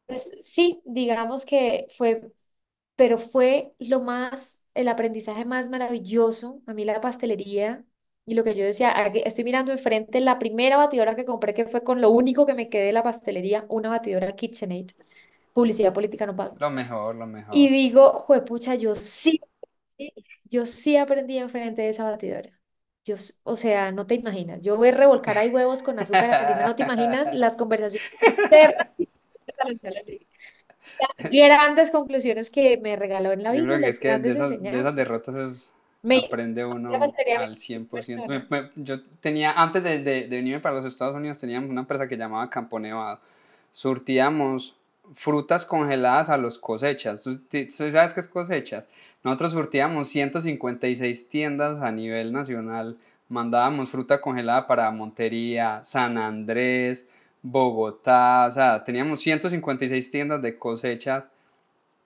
Pues sí, digamos que fue pero fue lo más, el aprendizaje más maravilloso. A mí la pastelería y lo que yo decía, aquí estoy mirando enfrente la primera batidora que compré, que fue con lo único que me quedé de la pastelería, una batidora KitchenAid, publicidad política no paga. Lo mejor, lo Y mejor. digo, juepucha, yo sí, yo sí aprendí enfrente de esa batidora. Yo, o sea, no te imaginas. Yo voy a revolcar ahí huevos con azúcar, harina, no te imaginas las conversaciones internas grandes conclusiones que me regaló en la Yo vida, creo que es las que de esas, de esas derrotas es, Me aprende uno al hizo cien por una ciento persona. Me- me- yo tenía, antes de, de, de venirme para los Estados Unidos, teníamos una empresa que llamaba Campo Nevado. Surtíamos frutas congeladas a los cosechas. ¿Tú, tú sabes qué es cosechas? Nosotros surtíamos 156 tiendas a nivel nacional. Mandábamos fruta congelada para Montería, San Andrés, Bogotá. O sea, teníamos 156 tiendas de cosechas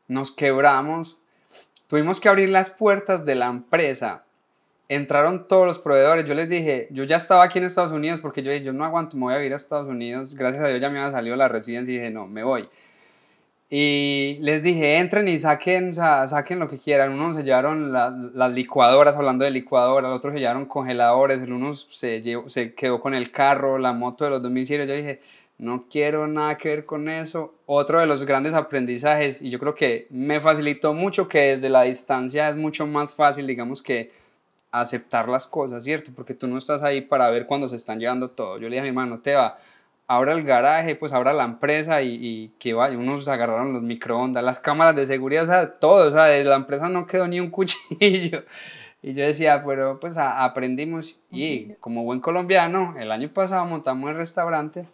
nos quebramos, tuvimos que abrir las puertas de la empresa entraron todos los proveedores. Yo les dije, yo ya estaba aquí en Estados Unidos porque yo dije, yo no aguanto, me voy a ir a Estados Unidos. Gracias a Dios ya me había salido la residencia y dije, no, me voy. Y les dije, entren y saquen, o sea, saquen lo que quieran. Unos se llevaron las licuadoras, hablando de licuadoras, otros se llevaron congeladores, el uno se, se quedó con el carro, la moto de los domicilios. Yo dije, no quiero nada que ver con eso. Otro de los grandes aprendizajes, y yo creo que me facilitó mucho que desde la distancia es mucho más fácil, digamos que aceptar las cosas, ¿cierto? Porque tú no estás ahí para ver cuando se están llevando todo. Yo le dije a mi hermano, te va, abra el garaje, pues abra la empresa y, y que vaya, unos agarraron los microondas, las cámaras de seguridad, o sea, todo, o sea, de la empresa no quedó ni un cuchillo. Y yo decía, pero pues aprendimos y como buen colombiano, el año pasado montamos el restaurante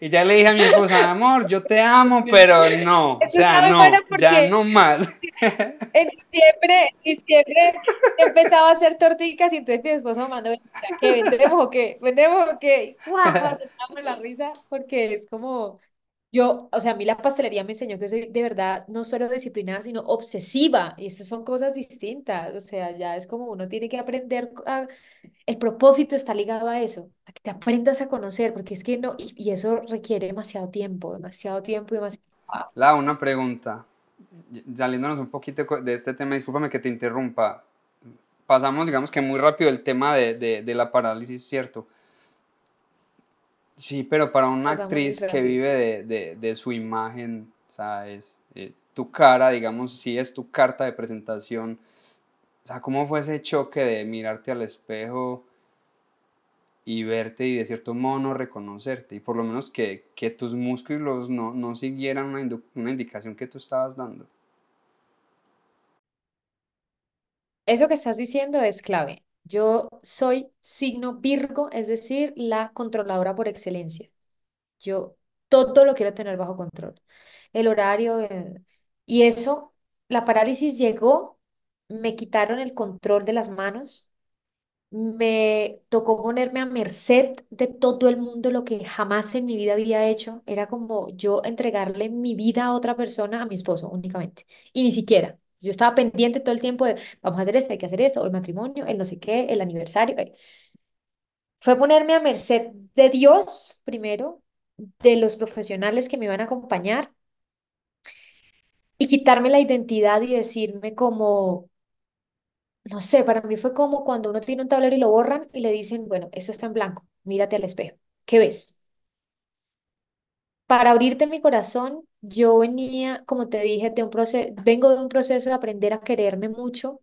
y ya le dije a mi esposa, amor, yo te amo, pero no, o sea, no, ya no más. en diciembre, diciembre empezaba a hacer torticas y entonces mi esposo mandó, ¿qué vendemos o qué? ¿Vendemos o qué? ¡Guau! la risa porque es como, yo, o sea, a mí la pastelería me enseñó que soy de verdad no solo disciplinada, sino obsesiva. Y eso son cosas distintas. O sea, ya es como uno tiene que aprender a... El propósito está ligado a eso, a que te aprendas a conocer, porque es que no, y, eso requiere demasiado tiempo, demasiado tiempo y demasiado... La, una pregunta, saliéndonos un poquito de este tema, discúlpame que te interrumpa. Pasamos, digamos que muy rápido el tema de, de, de la parálisis, ¿cierto? Sí, pero para una actriz que vive de, de, de, su imagen, o sea, es eh, tu cara, digamos, sí es tu carta de presentación. O sea, ¿cómo fue ese choque de mirarte al espejo y verte y de cierto modo no reconocerte? Y por lo menos que, que tus músculos no, no siguieran una, una indicación que tú estabas dando. Eso que estás diciendo es clave. Yo soy signo Virgo, es decir, la controladora por excelencia. Yo todo lo quiero tener bajo control. El horario, eh, y eso, la parálisis llegó, me quitaron el control de las manos, me tocó ponerme a merced de todo el mundo lo que jamás en mi vida había hecho. Era como yo entregarle mi vida a otra persona, a mi esposo únicamente. Y ni siquiera. Yo estaba pendiente todo el tiempo de, vamos a hacer esto, hay que hacer esto, el matrimonio, el no sé qué, el aniversario. Eh. Fue ponerme a merced de Dios primero, de los profesionales que me iban a acompañar y quitarme la identidad y decirme como, no sé, para mí fue como cuando uno tiene un tablero y lo borran y le dicen, bueno, esto está en blanco, mírate al espejo, ¿qué ves? Para abrirte mi corazón, yo venía, como te dije, de un proceso, vengo de un proceso de aprender a quererme mucho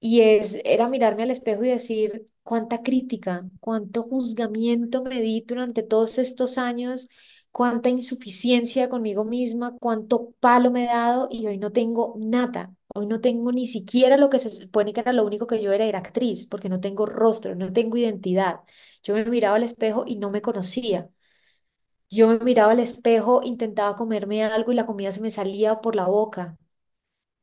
y es, era mirarme al espejo y decir cuánta crítica, cuánto juzgamiento me di durante todos estos años, cuánta insuficiencia conmigo misma, cuánto palo me he dado y hoy no tengo nada. Hoy no tengo ni siquiera lo que se supone que era lo único que yo era, era actriz, porque no tengo rostro, no tengo identidad. Yo me miraba al espejo y no me conocía. Yo me miraba al espejo, intentaba comerme algo y la comida se me salía por la boca.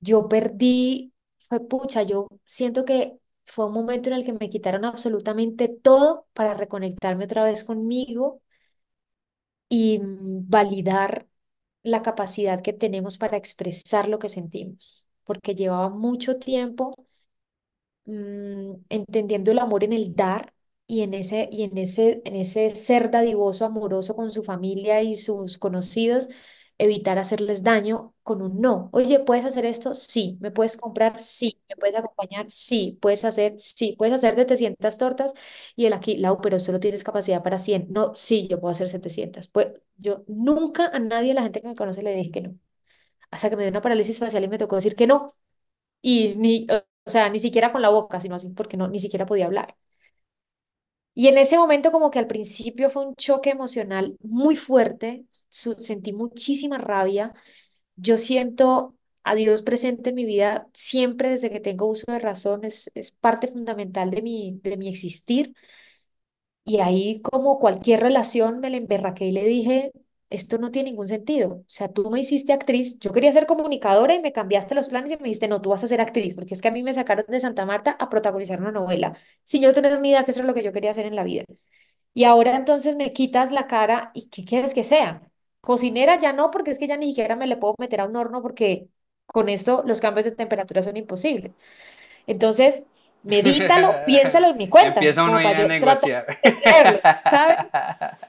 Yo perdí, fue pucha, yo siento que fue un momento en el que me quitaron absolutamente todo para reconectarme otra vez conmigo y validar la capacidad que tenemos para expresar lo que sentimos, porque llevaba mucho tiempo mm, entendiendo el amor en el dar y en ese, y en ese, en ese ser dadivoso, amoroso con su familia y sus conocidos, evitar hacerles daño con un no. Oye, ¿puedes hacer esto? Sí. ¿Me puedes comprar? Sí. ¿Me puedes acompañar? Sí. ¿Puedes hacer? Sí. ¿Puedes hacer 700 tortas? Y el aquí, Lau, pero solo tienes capacidad para 100. No, sí, yo puedo hacer 700. Pues yo nunca a nadie, la gente que me conoce, le dije que no. Hasta que me dio una parálisis facial y me tocó decir que no. Y ni, o sea, ni siquiera con la boca, sino así porque no, ni siquiera podía hablar. Y en ese momento como que al principio fue un choque emocional muy fuerte, sentí muchísima rabia. Yo siento a Dios presente en mi vida siempre desde que tengo uso de razón, es, es parte fundamental de mi, de mi existir. Y ahí como cualquier relación me le emberraqué y le dije, esto no tiene ningún sentido. O sea, tú me hiciste actriz, yo quería ser comunicadora y me cambiaste los planes y me dijiste, no, tú vas a ser actriz, porque es que a mí me sacaron de Santa Marta a protagonizar una novela, sin yo tener ni idea que eso es lo que yo quería hacer en la vida. Y ahora entonces me quitas la cara y ¿qué quieres que sea? Cocinera ya no, porque es que ya ni siquiera me le puedo meter a un horno porque Con esto, los cambios de temperatura son imposibles. Entonces, medítalo, piénsalo y me cuentas, Empieza uno a tratar negociar. ¿sabes?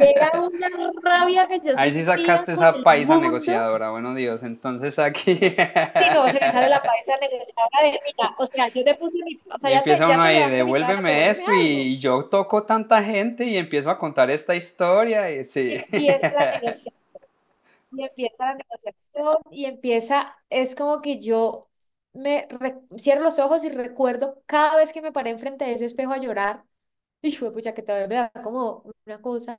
Era una rabia que yo Ahí sí sacaste esa paisa mundo. negociadora, bueno Dios, entonces aquí... Sí, no, se me sale la paisa negociadora de, mira, o sea, yo te puse mi, o sea, Y ya te, empieza ya uno te ahí, devuélveme esto y yo toco tanta gente y empiezo a contar esta historia y Y sí. empieza la negociación, y empieza la negociación, y empieza, es como que yo me re- cierro los ojos y recuerdo cada vez que me paré enfrente de ese espejo a llorar, y fue pucha que todavía me da como una cosa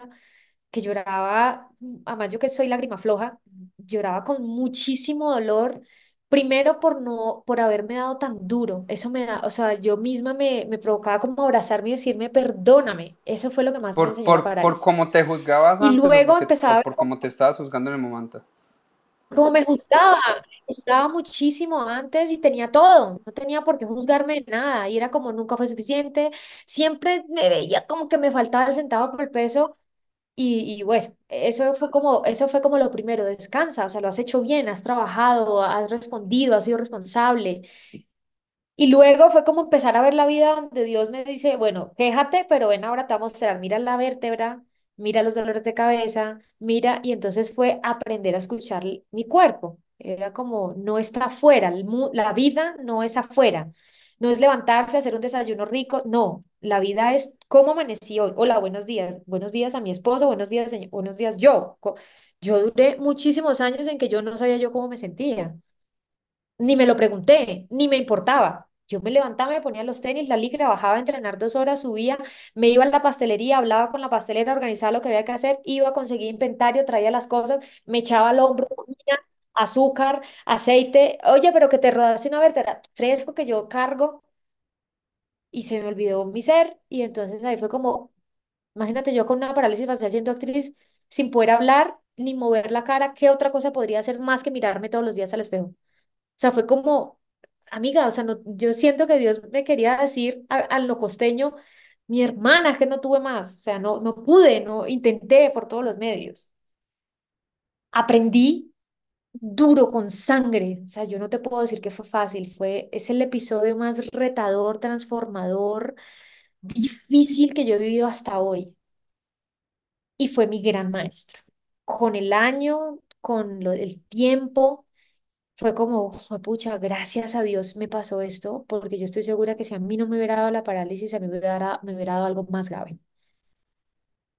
que lloraba, además yo que soy lágrima floja, lloraba con muchísimo dolor, primero por no, por haberme dado tan duro, eso me da, o sea, yo misma me, me provocaba como abrazarme y decirme, perdóname, eso fue lo que más me Por, enseñó la por, por parálisis. cómo te juzgabas Y antes o, luego porque, empezaba o a por cómo te estabas juzgando en el momento. Cómo me juzgaba, me juzgaba muchísimo antes y tenía todo, no tenía por qué juzgarme nada, y era como nunca fue suficiente, siempre me veía como que me faltaba el centavo por el peso Y, y bueno, eso fue como, eso fue como lo primero, descansa, o sea, lo has hecho bien, has trabajado, has respondido, has sido responsable. Y luego fue como empezar a ver la vida donde Dios me dice, bueno, quéjate, pero ven ahora te vamos a mostrar, mira la vértebra, mira los dolores de cabeza, mira, y entonces fue aprender a escuchar mi cuerpo. Era como, no está afuera, la vida no es afuera, no es levantarse, hacer un desayuno rico, no, la vida es cómo amanecí hoy. Hola, buenos días, buenos días a mi esposo, buenos días, señor, buenos días yo. Yo duré muchísimos años en que yo no sabía yo cómo me sentía. Ni me lo pregunté, ni me importaba. Yo me levantaba, me ponía los tenis, la licra, bajaba a entrenar dos horas, subía, me iba a la pastelería, hablaba con la pastelera, organizaba lo que había que hacer, iba a conseguir inventario, traía las cosas, me echaba al hombro azúcar, aceite. Oye, pero que te rodaste una vértebra, fresco que yo cargo y se me olvidó mi ser. Y entonces ahí fue como, imagínate yo con una parálisis facial siendo actriz, sin poder hablar ni mover la cara, ¿qué otra cosa podría hacer más que mirarme todos los días al espejo? O sea, fue como, amiga, o sea, no, yo siento que Dios me quería decir a- al lo costeño, mi hermana, que no tuve más, o sea, no, no pude, no intenté por todos los medios. Aprendí duro, con sangre, o sea, yo no te puedo decir que fue fácil, fue, es el episodio más retador, transformador, difícil que yo he vivido hasta hoy y fue mi gran maestro. Con el año, con lo, el tiempo Fue como, fue pucha, gracias a Dios me pasó esto, porque yo estoy segura que si a mí no me hubiera dado la parálisis, a mí me hubiera, me hubiera dado algo más grave.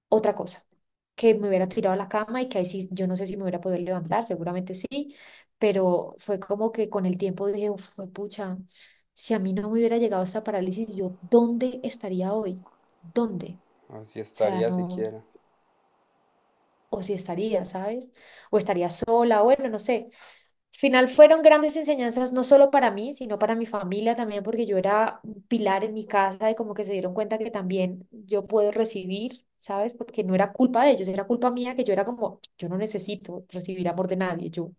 Otra cosa, que me hubiera tirado a la cama y que ahí sí, yo no sé si me hubiera podido levantar, seguramente sí, pero fue como que con el tiempo dije, "Uf, fue pucha, si a mí no me hubiera llegado esta parálisis, ¿yo dónde estaría hoy? ¿Dónde? O sea, estaría no, siquiera. o si estaría, ¿sabes? O estaría sola, bueno, no sé. Al final fueron grandes enseñanzas no solo para mí, sino para mi familia también, porque yo era un pilar en mi casa y como que se dieron cuenta que también yo puedo recibir, ¿sabes? Porque no era culpa de ellos, era culpa mía que yo era como, yo no necesito recibir amor de nadie, yo,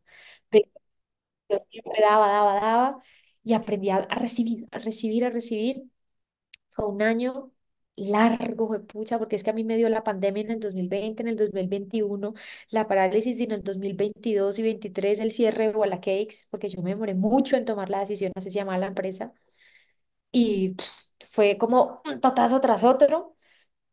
pero yo siempre daba, daba, daba y aprendí a recibir, a recibir, a recibir. Fue un año largo, pucha, porque es que a mí me dio la pandemia en el 2020, en el 2021, la parálisis y en el 2022 y 23 el cierre de Walla Cakes, porque yo me demoré mucho en tomar la decisión, así se llama la empresa, y pff, fue como un totazo tras otro,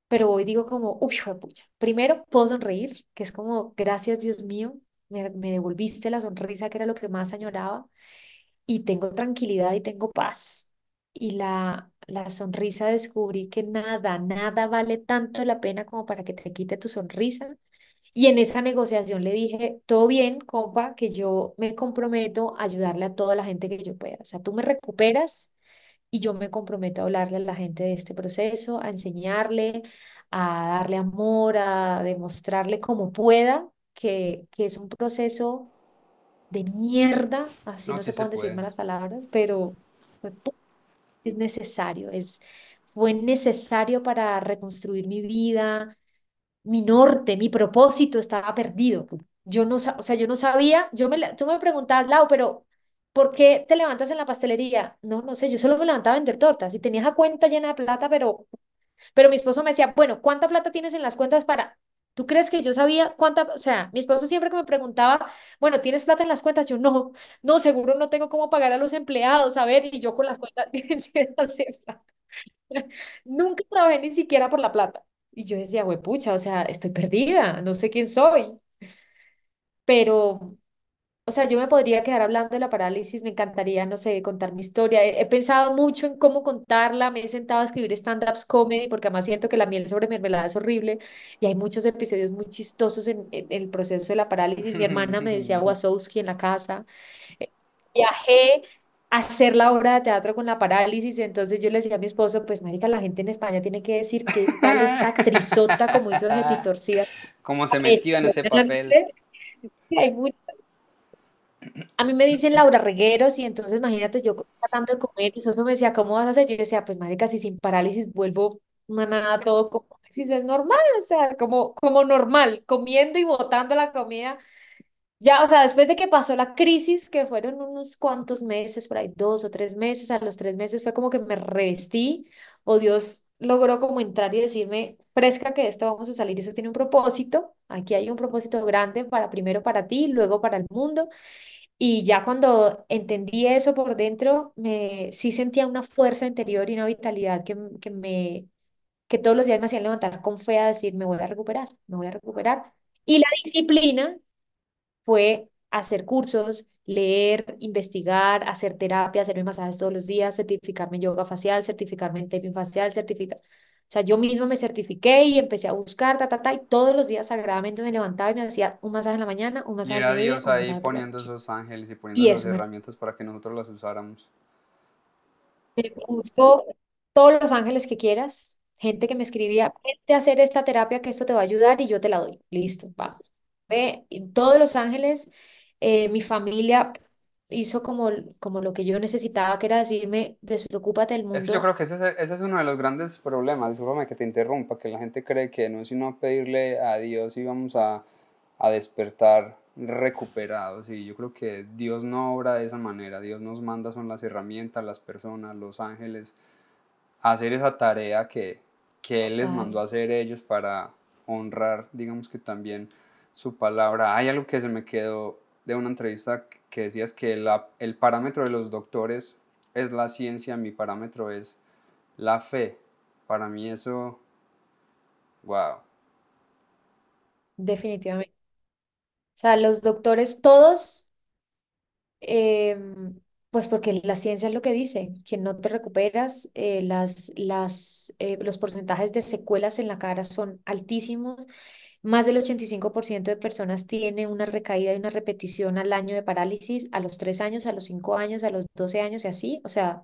pero hoy digo como, uff, pucha, primero puedo sonreír, que es como, gracias Dios mío, me, me devolviste la sonrisa que era lo que más añoraba y tengo tranquilidad y tengo paz. Y la, la sonrisa descubrí que nada, nada vale tanto la pena como para que te quite tu sonrisa. Y en esa negociación le dije, todo bien, compa, que yo me comprometo a ayudarle a toda la gente que yo pueda. O sea, tú me recuperas y yo me comprometo a hablarle a la gente de este proceso, a enseñarle, a darle amor, a demostrarle como pueda que, que es un proceso de mierda, así No, no sí se se pueden decir malas palabras, pero es necesario, es, fue necesario para reconstruir mi vida, mi norte, mi propósito estaba perdido. Yo no, o sea, yo no sabía, yo me, tú me preguntabas, Lau, pero ¿por qué te levantas en la pastelería? No, no sé, yo solo me levantaba a vender tortas y tenía esa cuenta llena de plata, pero, pero mi esposo me decía, bueno, ¿cuánta plata tienes en las cuentas para? ¿Tú crees que yo sabía cuánta, o sea, mi esposo siempre que me preguntaba, bueno, ¿tienes plata en las cuentas? Yo no, no, seguro no tengo cómo pagar a los empleados, a ver, y yo con las cuentas. Nunca trabajé ni siquiera por la plata. Y yo decía, güey, pucha, o sea, estoy perdida, no sé quién soy. Pero o sea, yo me podría quedar hablando de la parálisis, me encantaría, no sé, contar mi historia. He, he pensado mucho en cómo contarla, me he sentado a escribir stand-ups comedy, porque además siento que la miel sobre mermelada es horrible y hay muchos episodios muy chistosos en, en el proceso de la parálisis. Mi hermana me decía Wazowski en la casa. Eh, Viajé a hacer la obra de teatro con la parálisis, entonces yo le decía a mi esposo, pues marica, la gente en España tiene que decir qué tal esta actrizota como hizo Torcida. Cómo se metió en ese papel. Hay a mí me dicen Laura Regueros y entonces imagínate yo tratando de comer y eso me decía, ¿cómo vas a hacer? Yo decía, pues marica, si sin parálisis vuelvo una nada todo como si es normal, o sea, como, como normal, comiendo y botando la comida. Ya, o sea, después de que pasó la crisis, que fueron unos cuantos meses, por ahí dos o tres meses, a los tres meses fue como que me revestí, o Dios logró como entrar y decirme, fresca que esto vamos a salir, eso tiene un propósito, aquí hay un propósito grande para primero para ti, luego para el mundo. Y ya cuando entendí eso por dentro, me, sí sentía una fuerza interior y una vitalidad que, que, me, que todos los días me hacían levantar con fe a decir, me voy a recuperar, me voy a recuperar. Y la disciplina fue hacer cursos, leer, investigar, hacer terapia, hacerme masajes todos los días, certificarme en yoga facial, certificarme en taping facial, certificar. O sea, yo misma me certifiqué y empecé a buscar, ta, ta, ta, y todos los días sagradamente me levantaba y me hacía un masaje en la mañana, un Y masaje era al mediodía, Dios un ahí la poniendo esos ángeles y poniendo Y eso me, herramientas para que nosotros las usáramos. me puso todos los ángeles que quieras, gente que me escribía, vete a hacer esta terapia que esto te va a ayudar y yo te la doy. Listo, vamos. Ve, y todos los ángeles, eh, mi familia hizo como, como lo que yo necesitaba, que era decirme, despreocúpate del Es que yo mundo. creo que ese, es- ese es uno de los grandes problemas, discúlpame que te interrumpa, que la gente cree que no es sino pedirle a Dios y vamos a, a despertar recuperados. Y yo creo que Dios no obra de esa manera. Dios nos manda son las herramientas, las personas, los ángeles, a hacer esa tarea que, que Él les mandó a hacer ellos para honrar, digamos que también su palabra. Hay algo que se me quedó de una entrevista que decías que la- el parámetro de los doctores es la ciencia, mi parámetro es la fe. Para mí eso, wow. Definitivamente. O sea, los doctores todos Em, pues porque la ciencia es lo que dice, que no te recuperas, eh, las, las, eh, los porcentajes de secuelas en la cara son altísimos. Más del 85% de personas tiene una recaída y una repetición al año de parálisis, a los 3 años, a los 5 años, a los 12 años y así. O sea,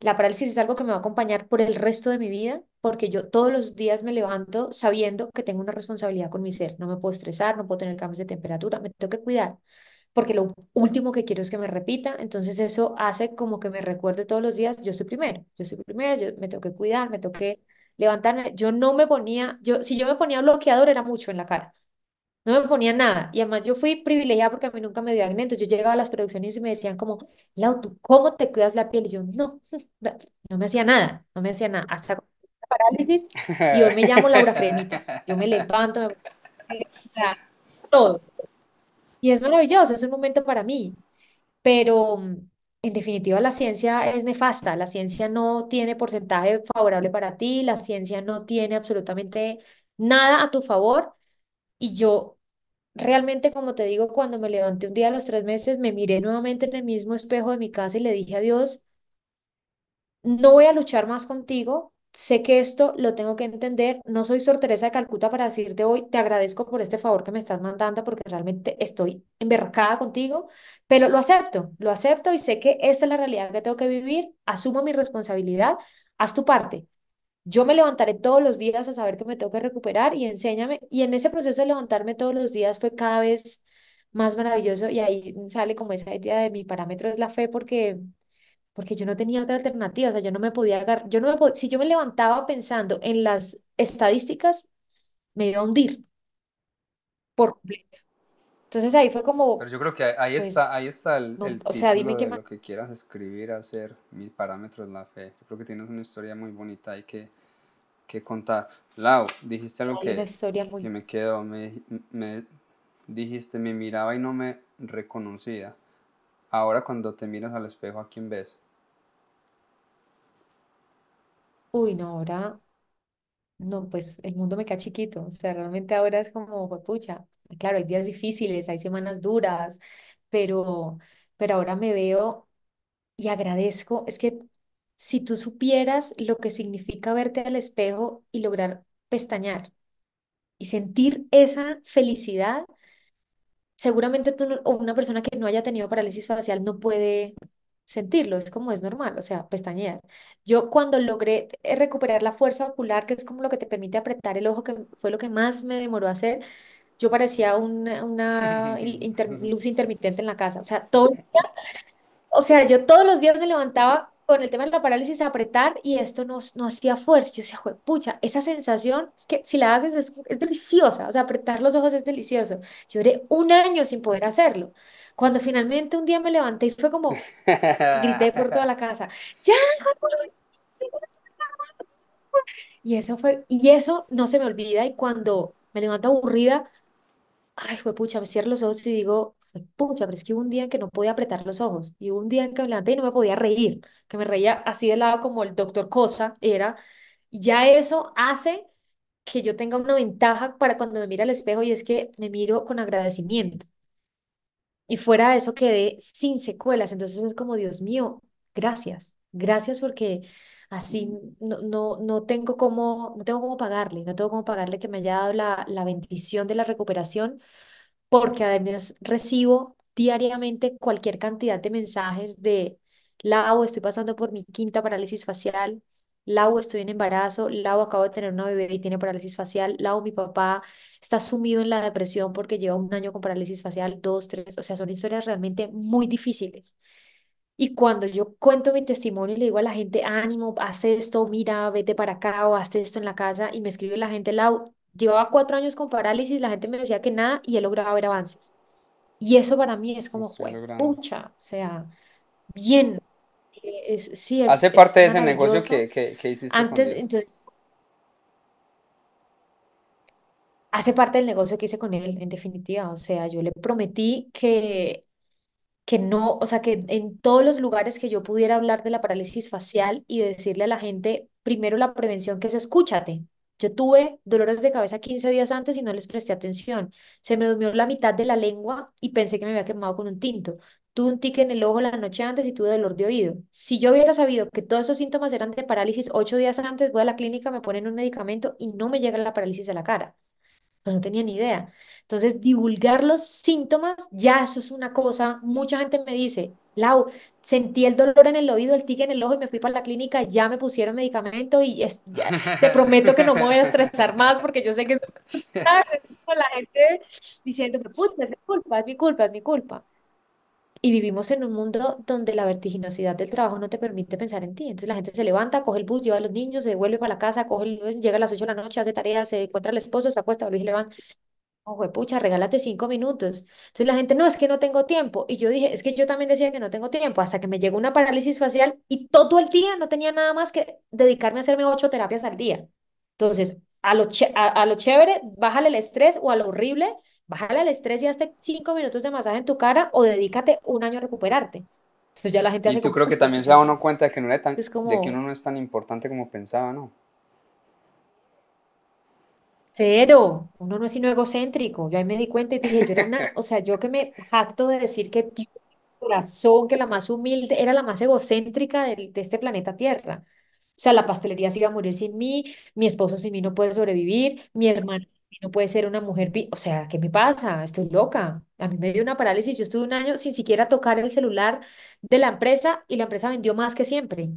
la parálisis es algo que me va a acompañar por el resto de mi vida, porque yo todos los días me levanto sabiendo que tengo una responsabilidad con mi ser. No me puedo estresar, no puedo tener cambios de temperatura, me tengo que cuidar, porque lo último que quiero es que me repita. Entonces eso hace como que me recuerde todos los días, yo soy primero, yo soy primero, yo me tengo que cuidar, me tengo que levantarme. Yo no me ponía, yo si yo me ponía bloqueador era mucho en la cara. No me ponía nada. Y además yo fui privilegiada porque a mí nunca me dio acné. Entonces yo llegaba a las producciones y me decían como, Lau, ¿tú cómo te cuidas la piel? Y yo, no, no me hacía nada, no me hacía nada. Hasta la parálisis y hoy me llamo Laura Cremitas. Yo me levanto, me... o sea, todo. Y es maravilloso, es un momento para mí. Pero mm, en definitiva la ciencia es nefasta. La ciencia no tiene porcentaje favorable para ti, la ciencia no tiene absolutamente nada a tu favor. Y yo Realmente, como te digo, cuando me levanté un día a los tres meses, me miré nuevamente en el mismo espejo de mi casa y le dije a Dios, no voy a luchar más contigo, sé que esto lo tengo que entender, no soy Sor Teresa de Calcuta para decirte hoy, te agradezco por este favor que me estás mandando porque realmente estoy emberracada contigo, pero lo acepto, lo acepto y sé que esta es la realidad que tengo que vivir, asumo mi responsabilidad, haz tu parte. Yo me levantaré todos los días a saber que me tengo que recuperar y enséñame. Y en ese proceso de levantarme todos los días fue cada vez más maravilloso y ahí sale como esa idea de mi parámetro es la fe porque, porque yo no tenía otra alternativa, o sea, yo no me podía agarrar, yo no me pod- si yo me levantaba pensando en las estadísticas, me iba a hundir por completo. Entonces ahí fue Pero como, yo creo que ahí está, pues, ahí está el, no, el o sea, dime de más. lo que quieras escribir, hacer. Mi parámetro es la fe. Yo creo que tienes una historia muy bonita y que, que contar. Lau, dijiste algo que, que me quedó, me, me dijiste, me miraba y no me reconocía. Ahora cuando te miras al espejo, ¿a quién ves? Uy, no, ahora, no, pues el mundo me queda chiquito. O sea, realmente ahora es como, pucha, claro, hay días difíciles, hay semanas duras, pero, pero ahora me veo y agradezco. Es que si tú supieras lo que significa verte al espejo y lograr pestañear y sentir esa felicidad, seguramente tú o una persona que no haya tenido parálisis facial no puede sentirlo, es como es normal, o sea, pestañear. Yo cuando logré eh, recuperar la fuerza ocular, que es como lo que te permite apretar el ojo, que fue lo que más me demoró hacer, yo parecía una, una inter- luz intermitente en la casa, o sea, todo o sea, yo todos los días me levantaba con el tema de la parálisis a apretar y esto no, no hacía fuerza. Yo decía, "Jue- pucha, esa sensación es que si la haces es, es deliciosa, o sea, apretar los ojos es delicioso. Yo duré un año sin poder hacerlo. Cuando finalmente un día me levanté y fue como, grité por toda la casa, ¡ya! Y eso fue, y eso no se me olvida y cuando me levanto aburrida, Ay, pucha, me cierro los ojos y digo, pucha, pero es que hubo un día en que no podía apretar los ojos. Y hubo un día en que me levanté y no me podía reír, que me reía así de lado como el doctor Cosa era. Y ya eso hace que yo tenga una ventaja para cuando me mira al espejo y es que me miro con agradecimiento. Y fuera de eso quedé sin secuelas. Entonces es como, Dios mío, gracias. Gracias porque así no, no, no tengo cómo, no tengo cómo pagarle, no tengo cómo pagarle que me haya dado la, la bendición de la recuperación porque además recibo diariamente cualquier cantidad de mensajes de Lau, estoy pasando por mi quinta parálisis facial, Lau, estoy en embarazo, Lau, acabo de tener una bebé y tiene parálisis facial, Lau, mi papá está sumido en la depresión porque lleva un año con parálisis facial, dos, tres, o sea, son historias realmente muy difíciles. Y cuando yo cuento mi testimonio y le digo a la gente, ánimo, haz esto, mira, vete para acá o haz esto en la casa, y me escribe la gente, Lau, llevaba cuatro años con parálisis, la gente me decía que nada y he logrado ver avances. Y eso para mí es como, pucha, o sea, bien, es, sí, es, Hace es parte de ese negocio que, que, que hiciste con Antes, entonces, hace parte del negocio que hice con él, en definitiva, o sea, yo le prometí que que no, o sea, que en todos los lugares que yo pudiera hablar de la parálisis facial y decirle a la gente, primero la prevención que es escúchate. Yo tuve dolores de cabeza 15 días antes y no les presté atención. Se me durmió la mitad de la lengua y pensé que me había quemado con un tinto. Tuve un tique en el ojo la noche antes y tuve dolor de oído. Si yo hubiera sabido que todos esos síntomas eran de parálisis ocho días antes, voy a la clínica, me ponen un medicamento y no me llega la parálisis de la cara pues no tenía ni idea. Entonces, divulgar los síntomas, ya eso es una cosa, mucha gente me dice, Lau, sentí el dolor en el oído, el tique en el ojo y me fui para la clínica, ya me pusieron medicamento y es- ya, te prometo que no me voy a estresar más porque yo sé que la gente diciendo, es mi culpa, es mi culpa, es mi culpa. Y vivimos en un mundo donde la vertiginosidad del trabajo no te permite pensar en ti. Entonces la gente se levanta, coge el bus, lleva a los niños, se vuelve para la casa, coge el- llega a las 8 de la noche, hace tareas, se encuentra el esposo, se acuesta, vuelve y se levanta. Ojo, pucha, regálate cinco minutos. Entonces la gente, no, es que no tengo tiempo. Y yo dije, es que yo también decía que no tengo tiempo, hasta que me llegó una parálisis facial y todo el día no tenía nada más que dedicarme a hacerme ocho terapias al día. Entonces, a lo, a, a lo chévere, bájale el estrés o a lo horrible, bájale el estrés y hazte cinco minutos de masaje en tu cara o dedícate un año a recuperarte. Entonces ya la gente Y hace tú como, creo que también se da uno cuenta de que, no era tan, Es de que uno como, no es tan importante como pensaba, ¿no? Cero, uno no es sino egocéntrico. Yo ahí me di cuenta y dije, yo era una, o sea, yo que me jacto de decir que tío, corazón, que la más humilde, era la más egocéntrica del- de, este planeta Tierra. O sea, la pastelería se iba a morir sin mí, mi esposo sin mí no puede sobrevivir, mi hermana sin mí no puede ser una mujer, o sea, ¿qué me pasa? Estoy loca. A mí me dio una parálisis, yo estuve un año sin siquiera tocar el celular de la empresa y la empresa vendió más que siempre.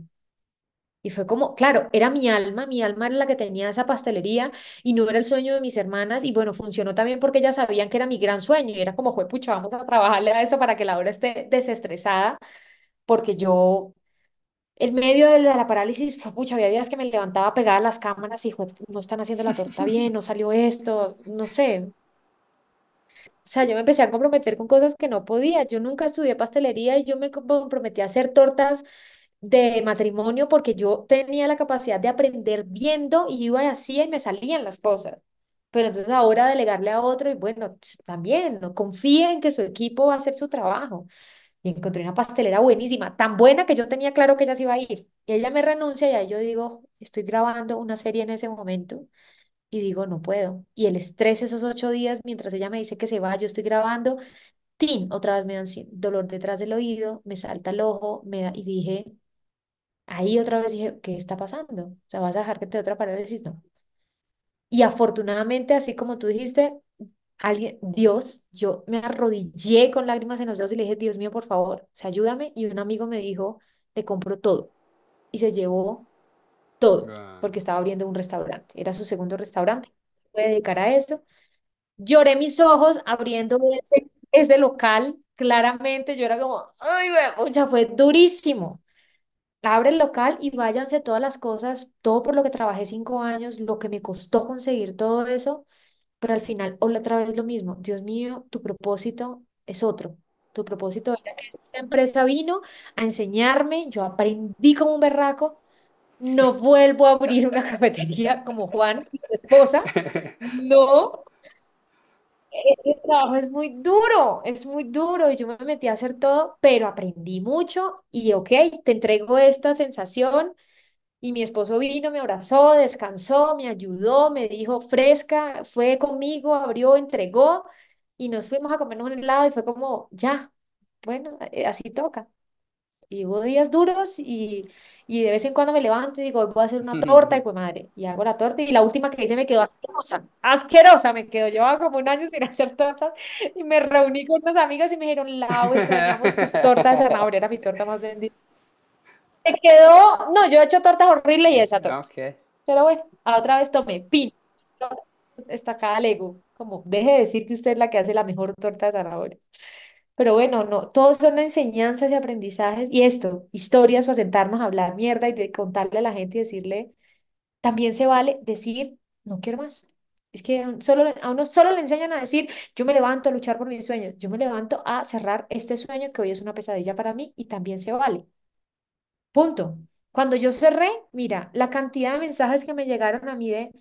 Y fue como, claro, era mi alma, mi alma era la que tenía esa pastelería y no era el sueño de mis hermanas. Y bueno, funcionó también porque ellas sabían que era mi gran sueño y era como, pucha, vamos a trabajarle a eso para que Laura esté desestresada, porque yo, en medio de la, parálisis, fue, pucha, había días que me levantaba pegada a las cámaras y, fue, no están haciendo la torta bien, no salió esto, no sé. O sea, yo me empecé a comprometer con cosas que no podía. Yo nunca estudié pastelería y yo me comprometí a hacer tortas de matrimonio porque yo tenía la capacidad de aprender viendo y iba y hacía y me salían las cosas. Pero entonces ahora delegarle a otro y bueno, también, ¿no? Confía en que su equipo va a hacer su trabajo. Y encontré una pastelera buenísima, tan buena que yo tenía claro que ella se iba a ir. Y ella me renuncia y ahí yo digo, estoy grabando una serie en ese momento y digo, no puedo. Y el estrés esos ocho días, mientras ella me dice que se va, yo estoy grabando, tin, otra vez me dan dolor detrás del oído, me salta el ojo, me da, y dije, ahí otra vez dije, ¿qué está pasando? O sea, ¿vas a dejar que te dé otra parálisis? No. Y afortunadamente, así como tú dijiste, alguien, Dios, yo me arrodillé con lágrimas en los ojos y le dije, Dios mío, por favor, o sea, ayúdame. Y un amigo me dijo, le compro todo. Y se llevó todo, porque estaba abriendo un restaurante. Era su segundo restaurante. Se puede dedicar a eso. Lloré mis ojos abriendo ese, ese local. Claramente, yo era como, ay, pucha, fue durísimo. Abre el local y váyanse todas las cosas, todo por lo que trabajé cinco años, lo que me costó conseguir todo eso pero al final, otra vez lo mismo, Dios mío, tu propósito es otro. Tu propósito era que esta empresa vino a enseñarme, yo aprendí como un berraco, no vuelvo a abrir una cafetería como Juan y su esposa, no, ese trabajo es muy duro, es muy duro y yo me metí a hacer todo, pero aprendí mucho y ok, te entrego esta sensación y mi esposo vino, me abrazó, descansó, me ayudó, me dijo fresca, fue conmigo, abrió, entregó y nos fuimos a comernos un helado y fue como, ya, bueno, eh, así toca. Y hubo días duros y, y de vez en cuando me levanto y digo, "Hoy voy a hacer una torta y pues madre, y hago la torta y la última que hice me quedó asquerosa, asquerosa me quedó. Llevaba como un año sin hacer tortas y me reuní con unas amigas y me dijeron, Lau, extrañamos tu torta de zanahoria, era mi torta más vendida. Me quedó, no, yo he hecho tortas horribles y esa torta. ok. Pero bueno, a otra vez tomé pin. Estacada Lego. Como, deje de decir que usted es la que hace la mejor torta de zanahoria. Pero bueno, no, todos son enseñanzas y aprendizajes. Y esto, historias para sentarnos a hablar mierda y de contarle a la gente y decirle, también se vale decir, no quiero más. Es que solo, a uno solo le enseñan a decir, yo me levanto a luchar por mis sueños, yo me levanto a cerrar este sueño que hoy es una pesadilla para mí y también se vale. Punto. Cuando yo cerré, mira, la cantidad de mensajes que me llegaron a mí de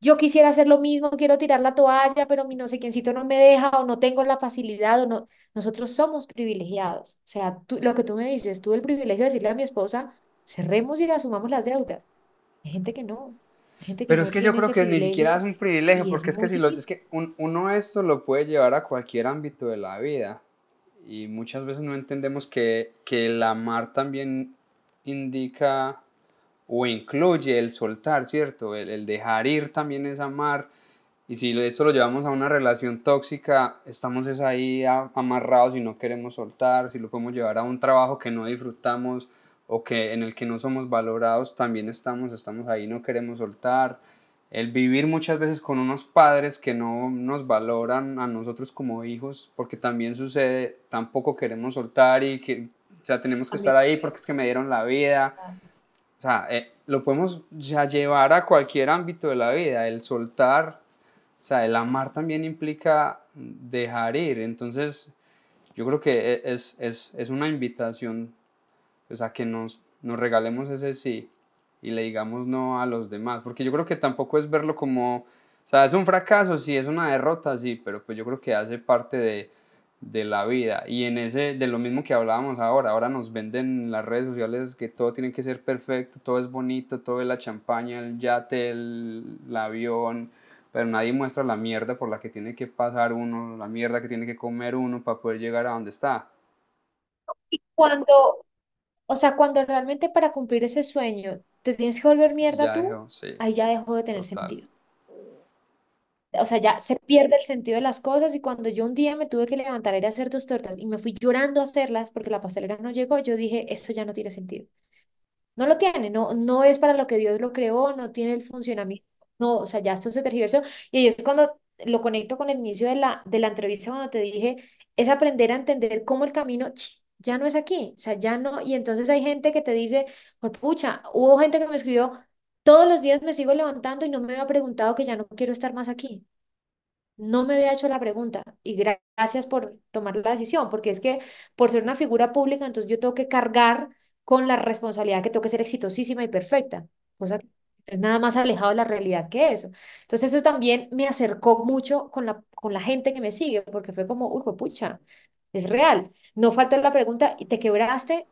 yo quisiera hacer lo mismo, quiero tirar la toalla, pero mi no sé quiéncito no me deja o no tengo la facilidad o no. Nosotros somos privilegiados. O sea, tú, lo que tú me dices, tuve el privilegio de decirle a mi esposa, cerremos y asumamos las deudas. Hay gente que no, hay gente que Pero es no que yo creo que ni siquiera es un privilegio, y es porque es que si lo, es que un- uno esto lo puede llevar a cualquier ámbito de la vida. Y muchas veces no entendemos que, que el amar también indica o incluye el soltar, ¿cierto? El, el dejar ir también es amar. Y si esto lo llevamos a una relación tóxica, estamos es ahí amarrados y no queremos soltar. Si lo podemos llevar a un trabajo que no disfrutamos o que en el que no somos valorados, también estamos, estamos ahí, no queremos soltar. El vivir muchas veces con unos padres que no nos valoran a nosotros como hijos, porque también sucede, tampoco queremos soltar y que, o sea, tenemos que estar ahí porque es que me dieron la vida. O sea, eh, lo podemos ya llevar a cualquier ámbito de la vida, el soltar, o sea, el amar también implica dejar ir. Entonces, yo creo que e- es, es, es una invitación pues, a que nos, nos regalemos ese sí y le digamos no a los demás, porque yo creo que tampoco es verlo como, o sea, es un fracaso, sí, es una derrota, sí, pero pues yo creo que hace parte de, de la vida y en ese, de lo mismo que hablábamos ahora, ahora nos venden en las redes sociales que todo tiene que ser perfecto, todo es bonito, todo es la champaña, el yate, el, el avión, pero nadie muestra la mierda por la que tiene que pasar uno, la mierda que tiene que comer uno para poder llegar a donde está. Y cuando, o sea, cuando realmente para cumplir ese sueño te tienes que volver mierda Ya tú, dejó, sí, ahí ya dejó de tener total. sentido. O sea, ya se pierde el sentido de las cosas y cuando yo un día me tuve que levantar a ir a hacer dos tortas y me fui llorando a hacerlas porque la pastelera no llegó, yo dije, esto ya no tiene sentido. No lo tiene, no, no es para lo que Dios lo creó, no tiene el funcionamiento, no, o sea, ya esto se tergiversó. Y es cuando lo conecto con el inicio de la, de la entrevista, cuando te dije, es aprender a entender cómo el camino ya no es aquí, o sea, ya no, y entonces hay gente que te dice, pues pucha, hubo gente que me escribió, todos los días me sigo levantando y no me había preguntado que ya no quiero estar más aquí. No me había hecho la pregunta y gra- gracias por tomar la decisión, porque es que por ser una figura pública, entonces yo tengo que cargar con la responsabilidad que tengo que ser exitosísima y perfecta, cosa que es nada más alejado de la realidad que eso. Entonces eso también me acercó mucho con la, con la gente que me sigue, porque fue como, uy, pucha, es real. No falta la pregunta, ¿y te quebraste?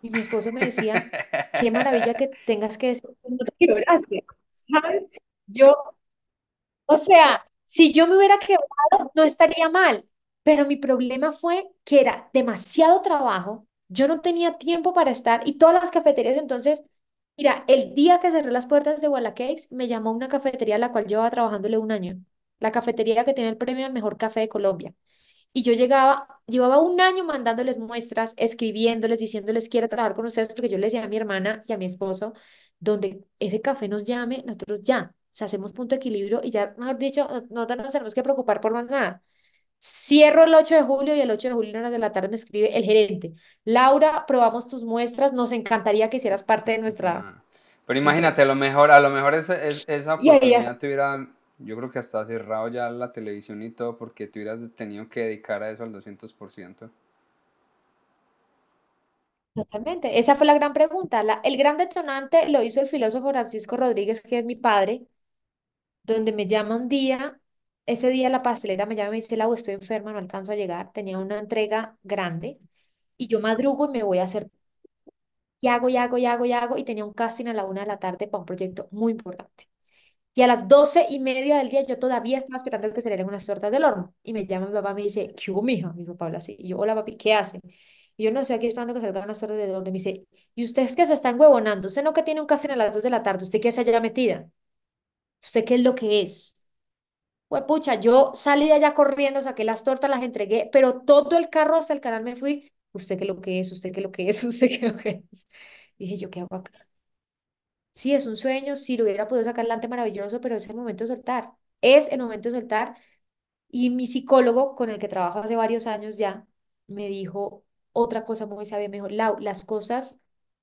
Y mi esposo me decía, qué maravilla que tengas que decir no te quebraste, ¿sabes? Yo o sea, si yo me hubiera quebrado, no estaría mal, pero mi problema fue que era demasiado trabajo, yo no tenía tiempo para estar y todas las cafeterías, entonces, mira, el día que cerré las puertas de Walla Cakes, me llamó una cafetería a la cual llevaba trabajándole un año, la cafetería que tiene el premio al mejor café de Colombia. Y yo llegaba, llevaba un año mandándoles muestras, escribiéndoles, diciéndoles quiero trabajar con ustedes, porque yo le decía a mi hermana y a mi esposo, donde ese café nos llame, nosotros ya, o sea, hacemos punto de equilibrio y ya, mejor dicho, no, no nos tenemos que preocupar por más nada. Cierro el 8 de julio y el 8 de julio a las de la tarde me escribe el gerente. Laura, probamos tus muestras, nos encantaría que hicieras parte de nuestra Ah, Pero imagínate, a lo mejor, a lo mejor esa ya, oportunidad te hubiera, yo creo que hasta cerrado ya la televisión y todo, porque te hubieras tenido que dedicar a eso al 200%. totalmente, esa fue la gran pregunta. La, el gran detonante lo hizo el filósofo Francisco Rodríguez, que es mi padre donde me llama un día, ese día la pastelera me llama y me dice, Lau, estoy enferma, no alcanzo a llegar, tenía una entrega grande y yo madrugo y me voy a hacer, y hago, y hago, y hago, y hago, y tenía un casting a la una de la tarde para un proyecto muy importante. Y a las doce y media del día yo todavía estaba esperando que salieran unas tortas del horno. Y me llama mi papá y me dice, ¿qué hubo, mija? Mi papá habla así. Y yo, hola, papi, ¿qué hace? Y yo no estoy aquí esperando que salgan unas tortas del horno. Y me dice, ¿y usted es que se están huevonando? ¿Usted no que tiene un casting a las dos de la tarde? ¿Usted qué se haya metida? ¿Usted qué es lo que es? Pues yo salí de allá corriendo, saqué las tortas, las entregué, pero todo el carro hasta el canal me fui. ¿Usted qué lo que es? ¿Usted qué lo que es? ¿Usted qué lo que es? Dije yo, ¿qué hago acá? Sí, es un sueño, si lo hubiera podido sacar adelante, maravilloso, pero es el momento de soltar. Es el momento de soltar. Y mi psicólogo, con el que trabajo hace varios años ya, me dijo otra cosa muy sabia. Me dijo, las cosas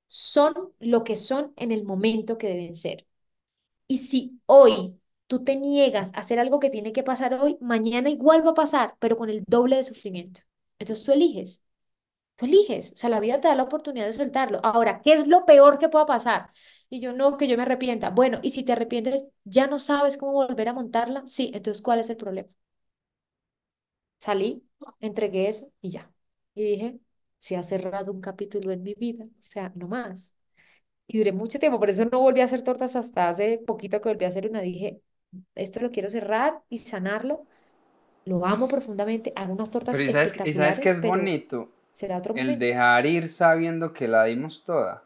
son lo que son en el momento que deben ser. Y si hoy tú te niegas a hacer algo que tiene que pasar hoy, mañana igual va a pasar, pero con el doble de sufrimiento. Entonces tú eliges, tú eliges. O sea, la vida te da la oportunidad de soltarlo. Ahora, ¿qué es lo peor que pueda pasar? Y yo no, que yo me arrepienta. Bueno, y si te arrepientes, ya no sabes cómo volver a montarla. Sí, entonces, ¿cuál es el problema? Salí, entregué eso y ya. Y dije, se ha cerrado un capítulo en mi vida, o sea, no más. Y duré mucho tiempo, por eso no volví a hacer tortas hasta hace poquito que volví a hacer una. Dije, esto lo quiero cerrar y sanarlo. Lo amo profundamente. Hago unas tortas Pero ¿y sabes, y sabes qué espectaculares, es bonito? será otro El momento. dejar ir sabiendo que la dimos toda.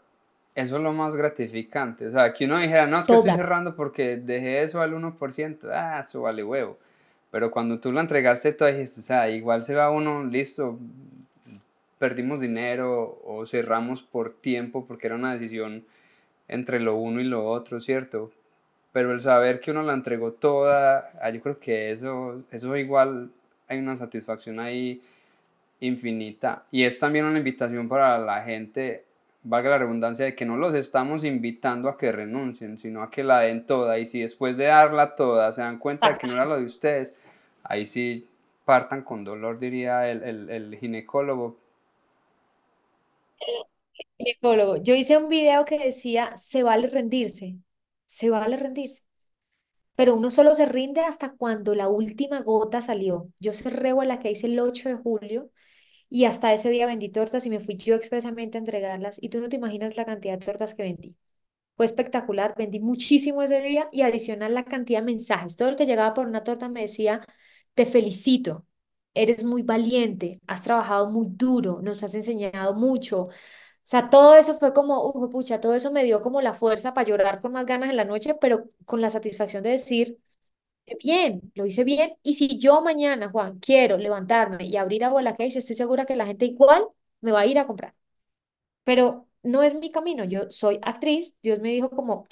Eso es lo más gratificante. O sea, que uno dijera, no, es que estoy Toda. cerrando porque dejé eso al 1%. Ah, eso vale huevo. Pero cuando tú lo entregaste todo, dijiste, o sea, igual se va uno, listo, perdimos dinero o cerramos por tiempo porque era una decisión entre lo uno y lo otro, ¿cierto? Pero el saber que uno la entregó toda, ah, yo creo que eso, eso igual hay una satisfacción ahí infinita. Y es también una invitación para la gente, valga la redundancia, de que no los estamos invitando a que renuncien, sino a que la den toda. Y si después de darla toda se dan cuenta de que no era lo de ustedes, ahí sí partan con dolor, diría el, el, ginecólogo. Ginecólogo. Yo hice un video que decía, se vale rendirse, se vale rendirse. Pero uno solo se rinde hasta cuando la última gota salió. Yo cerré la que hice el 8 de julio y hasta ese día vendí tortas y me fui yo expresamente a entregarlas. Y tú no te imaginas la cantidad de tortas que vendí. Fue espectacular, vendí muchísimo ese día y adicional la cantidad de mensajes. Todo el que llegaba por una torta me decía, te felicito, eres muy valiente, has trabajado muy duro, nos has enseñado mucho. O sea, todo eso fue como, uh, pucha, todo eso me dio como la fuerza para llorar con más ganas en la noche, pero con la satisfacción de decir, "Qué bien, lo hice bien. Y si yo mañana, Juan, quiero levantarme y abrir a Bola Case, estoy segura que la gente igual me va a ir a comprar. Pero no es mi camino, yo soy actriz, Dios me dijo como,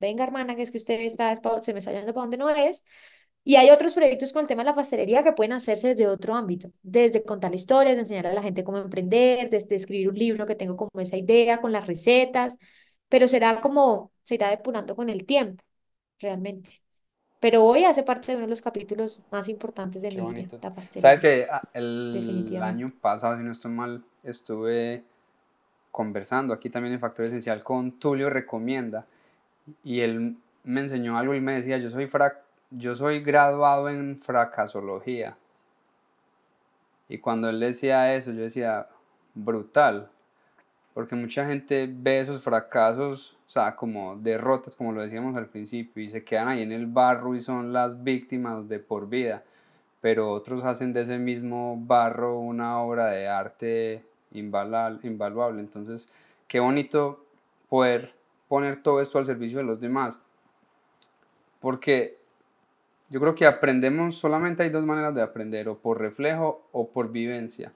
venga hermana, que es que usted está, se me está yendo para donde no es. Y hay otros proyectos con el tema de la pastelería que pueden hacerse desde otro ámbito, desde contar historias, enseñar a la gente cómo emprender, desde escribir un libro que tengo como esa idea con las recetas, pero será como, se irá depurando con el tiempo, realmente. Pero hoy hace parte de uno de los capítulos más importantes de Qué mi vida, la Sabes pastelería, que ah, el año pasado, si no estoy mal, estuve conversando aquí también en Factor Esencial con Tulio Recomienda y él me enseñó algo y me decía, yo soy, yo soy graduado en fracasología. Y cuando él decía eso, yo decía, brutal, porque mucha gente ve esos fracasos, o sea, como derrotas, como lo decíamos al principio, y se quedan ahí en el barro y son las víctimas de por vida, pero otros hacen de ese mismo barro una obra de arte invaluable. Entonces, qué bonito poder poner todo esto al servicio de los demás, porque yo creo que aprendemos, solamente hay dos maneras de aprender, o por reflejo o por vivencia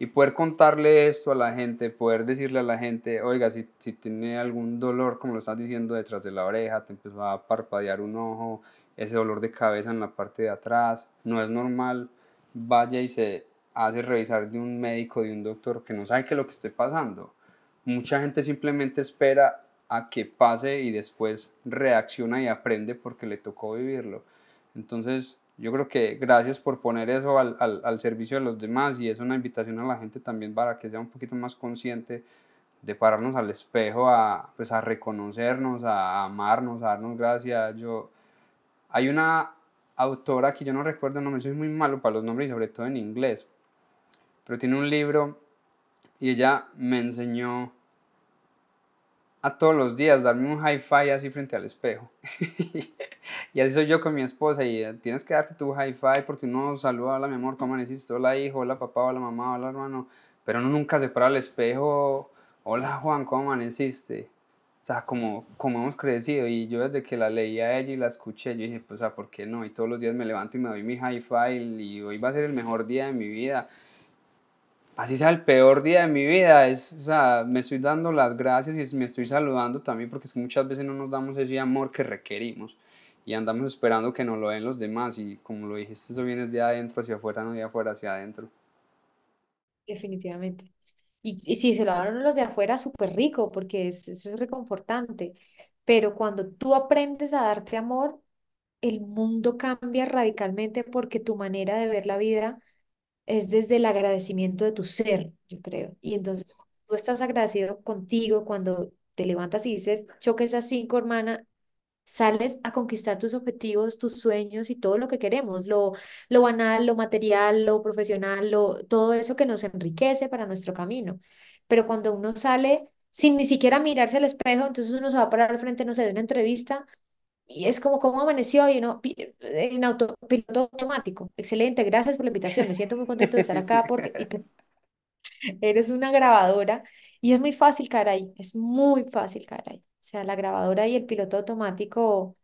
y poder contarle esto a la gente, poder decirle a la gente, oiga, si, si tiene algún dolor, como lo estás diciendo, detrás de la oreja, te empezó a parpadear un ojo, ese dolor de cabeza en la parte de atrás, no es normal, vaya y se hace revisar de un médico, de un doctor que no sabe qué es lo que esté pasando. Mucha gente simplemente espera a que pase y después reacciona y aprende porque le tocó vivirlo. Entonces, yo creo que gracias por poner eso al, al, al, servicio de los demás y es una invitación a la gente también para que sea un poquito más consciente de pararnos al espejo a, pues a reconocernos, a amarnos, a darnos gracias. Yo, hay una autora que yo no recuerdo el nombre, soy muy malo para los nombres y sobre todo en inglés, pero tiene un libro y ella me enseñó a todos los días darme un hi-fi así frente al espejo. y así soy yo con mi esposa y eh, tienes que darte tu hi-fi porque uno saluda, hola mi amor, ¿cómo amaneciste? Hola hijo, hola papá, hola mamá, hola hermano. Pero uno nunca se para al espejo, hola Juan, ¿cómo amaneciste? O sea, como, como hemos crecido y yo desde que la leí a ella y la escuché, yo dije, pues, ¿por qué no? Y todos los días me levanto y me doy mi hi-fi y hoy va a ser el mejor día de mi vida así sea el peor día de mi vida, es, o sea, me estoy dando las gracias y me estoy saludando también porque es que muchas veces no nos damos ese amor que requerimos y andamos esperando que nos lo den los demás y como lo dijiste, eso viene de adentro hacia afuera, no de afuera hacia adentro. Definitivamente. Y, y si se lo dan los de afuera, súper rico, porque es, eso es reconfortante. Pero cuando tú aprendes a darte amor, el mundo cambia radicalmente porque tu manera de ver la vida es desde el agradecimiento de tu ser, yo creo. Y entonces tú estás agradecido contigo cuando te levantas y dices, choque esas cinco, hermana, sales a conquistar tus objetivos, tus sueños y todo lo que queremos, lo, lo banal, lo material, lo profesional, lo, todo eso que nos enriquece para nuestro camino. Pero cuando uno sale sin ni siquiera mirarse al espejo, entonces uno se va a parar al frente, no sé, de una entrevista y es como cómo amaneció y uno en autopiloto automático. Excelente, gracias por la invitación. Me siento muy contento de estar acá porque eres una grabadora y es muy fácil caer ahí, es muy fácil caer ahí. O sea, la grabadora y el piloto automático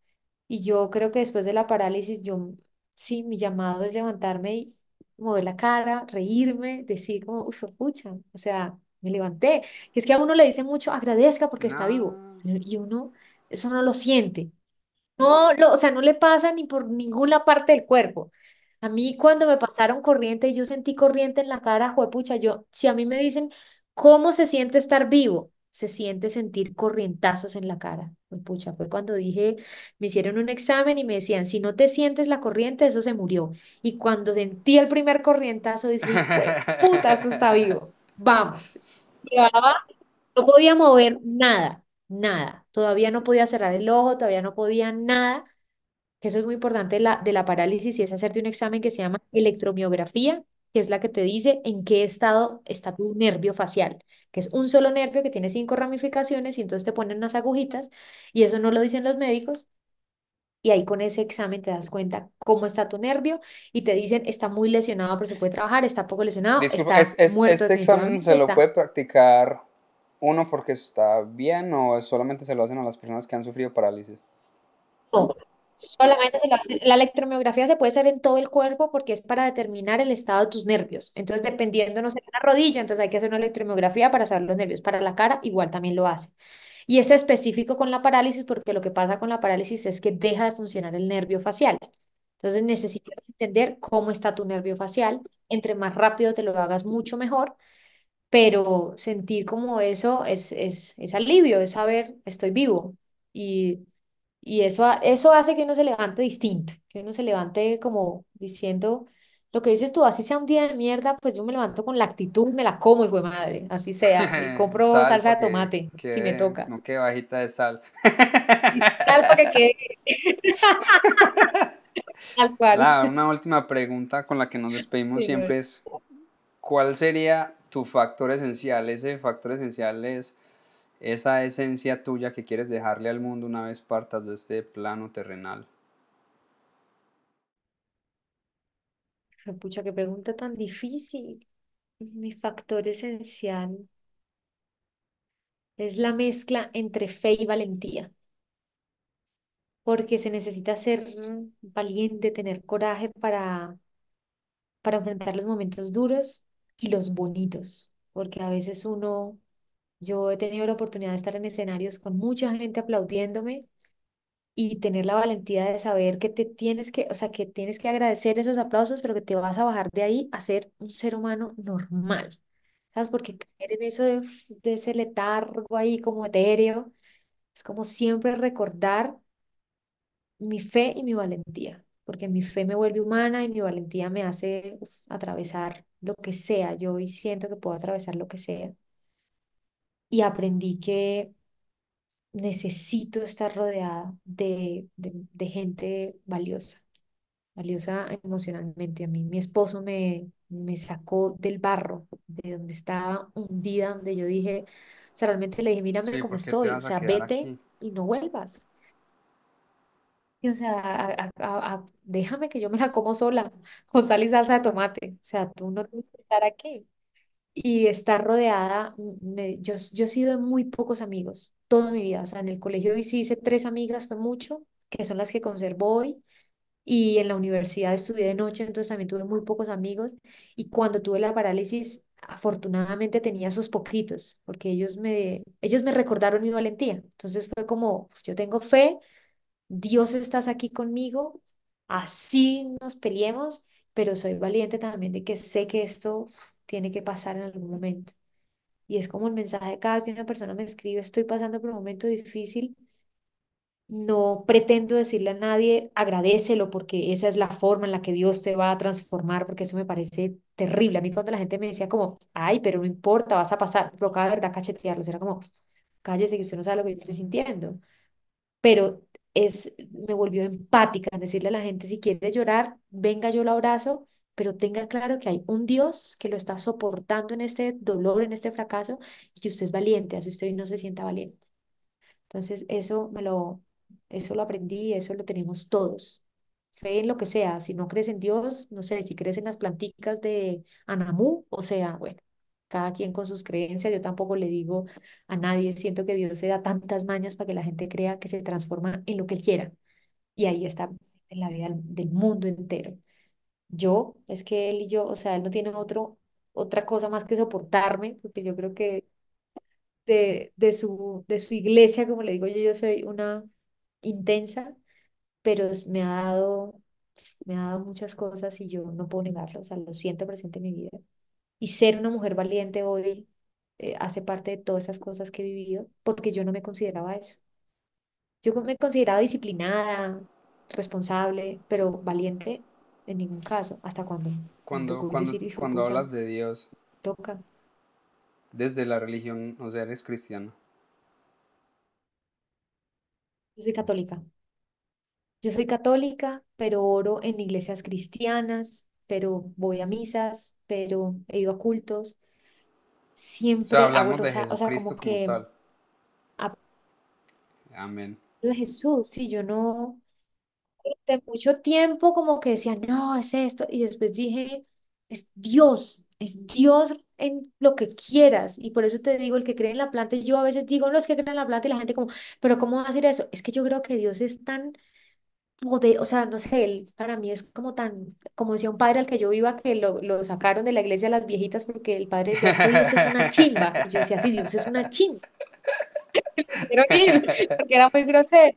y yo creo que después de la parálisis yo sí, mi llamado es levantarme y mover la cara, reírme, decir como, uff, pucha, o sea, me levanté. Que es que a uno le dice mucho, agradezca porque está vivo No. y uno eso no lo siente. No, lo, o sea, no le pasa ni por ninguna parte del cuerpo. A mí cuando me pasaron corriente y yo sentí corriente en la cara, juepucha, yo, si a mí me dicen, ¿cómo se siente estar vivo? Se siente sentir corrientazos en la cara. Juepucha, fue cuando dije, me hicieron un examen y me decían, si no te sientes la corriente, eso se murió. Y cuando sentí el primer corrientazo, dije, puta, esto está vivo. Vamos. Llevaba, no podía mover nada nada. Todavía no podía cerrar el ojo, todavía no podía nada. Que eso es muy importante de la, de la parálisis y es hacerte un examen que se llama electromiografía, que es la que te dice en qué estado está tu nervio facial, que es un solo nervio que tiene cinco ramificaciones y entonces te ponen unas agujitas y eso no lo dicen los médicos. Y ahí con ese examen te das cuenta cómo está tu nervio y te dicen está muy lesionado pero se puede trabajar, está poco lesionado, Disculpa, está ¿es, es, muerto este examen se lo está puede practicar uno porque está bien o solamente se lo hacen a las personas que han sufrido parálisis? No, solamente se la, hace- la electromiografía se puede hacer en todo el cuerpo porque es para determinar el estado de tus nervios. Entonces, dependiendo, no sé, la rodilla, entonces hay que hacer una electromiografía para saber los nervios. Para la cara, igual también lo hace. Y es específico con la parálisis porque lo que pasa con la parálisis es que deja de funcionar el nervio facial. Entonces, necesitas entender cómo está tu nervio facial. Entre más rápido te lo hagas, mucho mejor pero sentir como eso es, es, es alivio, es saber, estoy vivo. Y, y eso, ha- eso hace que uno se levante distinto, que uno se levante como diciendo, lo que dices tú, así sea un día de mierda, pues yo me levanto con la actitud, me la como, hijo de madre, así sea. Y compro Sal salsa para de que tomate, si me quede, toca. no quede bajita de sal. Y sal para que quede tal cual. La, una última pregunta con la que nos despedimos Sí, siempre es, ¿cuál sería tu factor esencial? Ese factor esencial es esa esencia tuya que quieres dejarle al mundo una vez partas de este plano terrenal. Pucha, qué pregunta tan difícil. Mi factor esencial es la mezcla entre fe y valentía, porque se necesita ser valiente, tener coraje para, para enfrentar los momentos duros y los bonitos, porque a veces uno, yo he tenido la oportunidad de estar en escenarios con mucha gente aplaudiéndome y tener la valentía de saber que te tienes que, o sea, que tienes que agradecer esos aplausos, pero que te vas a bajar de ahí a ser un ser humano normal. ¿Sabes? Porque caer en eso de, ese letargo ahí como etéreo, es como siempre recordar mi fe y mi valentía, porque mi fe me vuelve humana y mi valentía me hace atravesar lo que sea. Yo hoy siento que puedo atravesar lo que sea. Y aprendí que necesito estar rodeada de, de, de gente valiosa, valiosa emocionalmente. A mí mi esposo me, me sacó del barro, de donde estaba hundida, donde yo dije, o sea, realmente le dije, mírame Sí, cómo porque te estoy, o vas a sea, quedar vete aquí. y no vuelvas. O sea, déjame que yo me la como sola, con sal y salsa de tomate. O sea, tú no tienes que estar aquí. Y estar rodeada, mm, yo, yo he sido de muy pocos amigos toda mi vida. O sea, en el colegio sí hice tres amigas, fue mucho, que son las que conservo hoy. Y en la universidad estudié de noche, entonces también tuve muy pocos amigos. Y cuando tuve la parálisis, afortunadamente tenía esos poquitos, porque ellos me, ellos me recordaron mi valentía. Entonces fue como, yo tengo fe Dios estás aquí conmigo, así nos peleemos, pero soy valiente también de que sé que esto tiene que pasar en algún momento. Y es como el mensaje cada que una persona me escribe, estoy pasando por un momento difícil, no pretendo decirle a nadie, agradécelo porque esa es la forma en la que Dios te va a transformar, porque eso me parece terrible. A mí cuando la gente me decía como, ay, pero no importa, vas a pasar, pero cada verdad cachetearlos, era como, cállese que usted no sabe lo que yo estoy sintiendo pero es, me volvió empática en decirle a la gente, si quiere llorar, venga, yo lo abrazo, pero tenga claro que hay un Dios que lo está soportando en este dolor, en este fracaso, y que usted es valiente, así usted no se sienta valiente. Entonces, eso me lo, eso lo aprendí, eso lo tenemos todos. Fe en lo que sea, si no crees en Dios, no sé, si crees en las planticas de Anamú, o sea, bueno, cada quien con sus creencias, yo tampoco le digo a nadie, siento que Dios se da tantas mañas para que la gente crea que se transforma en lo que él quiera, y ahí está en la vida del mundo entero. Yo, es que él y yo, o sea, él no tiene otro, otra cosa más que soportarme, porque yo creo que de, de su, de su iglesia, como le digo yo, yo soy una intensa, pero me ha dado, me ha dado muchas cosas y yo no puedo negarlo, o sea, lo siento presente en mi vida. Y ser una mujer valiente hoy eh, hace parte de todas esas cosas que he vivido, porque yo no me consideraba eso. Yo me consideraba disciplinada, responsable, pero valiente en ningún caso, hasta cuando Cuando, cuando, decir, cuando pucha, hablas de Dios toca. desde la religión, o sea, eres cristiano. Yo soy católica. Yo soy católica, pero oro en iglesias cristianas, pero voy a misas, pero he ido a cultos. O sea, Siempre hago el hablamos de rosario, o sea, Jesucristo como como que tal. Amén. de Jesús, sí, yo no, de mucho tiempo como que decía, no, es esto, y después dije, es Dios, es Dios en lo que quieras, y por eso te digo, el que cree en la planta, yo a veces digo, no, es que creen en la planta, y la gente como, pero ¿cómo va a hacer eso? Es que yo creo que Dios es tan poder, o sea, no sé, él para mí es como tan, como decía un padre al que yo iba, que lo, lo sacaron de la iglesia a las viejitas porque el padre decía, es que Dios es una chimba, y yo decía, sí, Dios es una chimba, porque era muy grosero.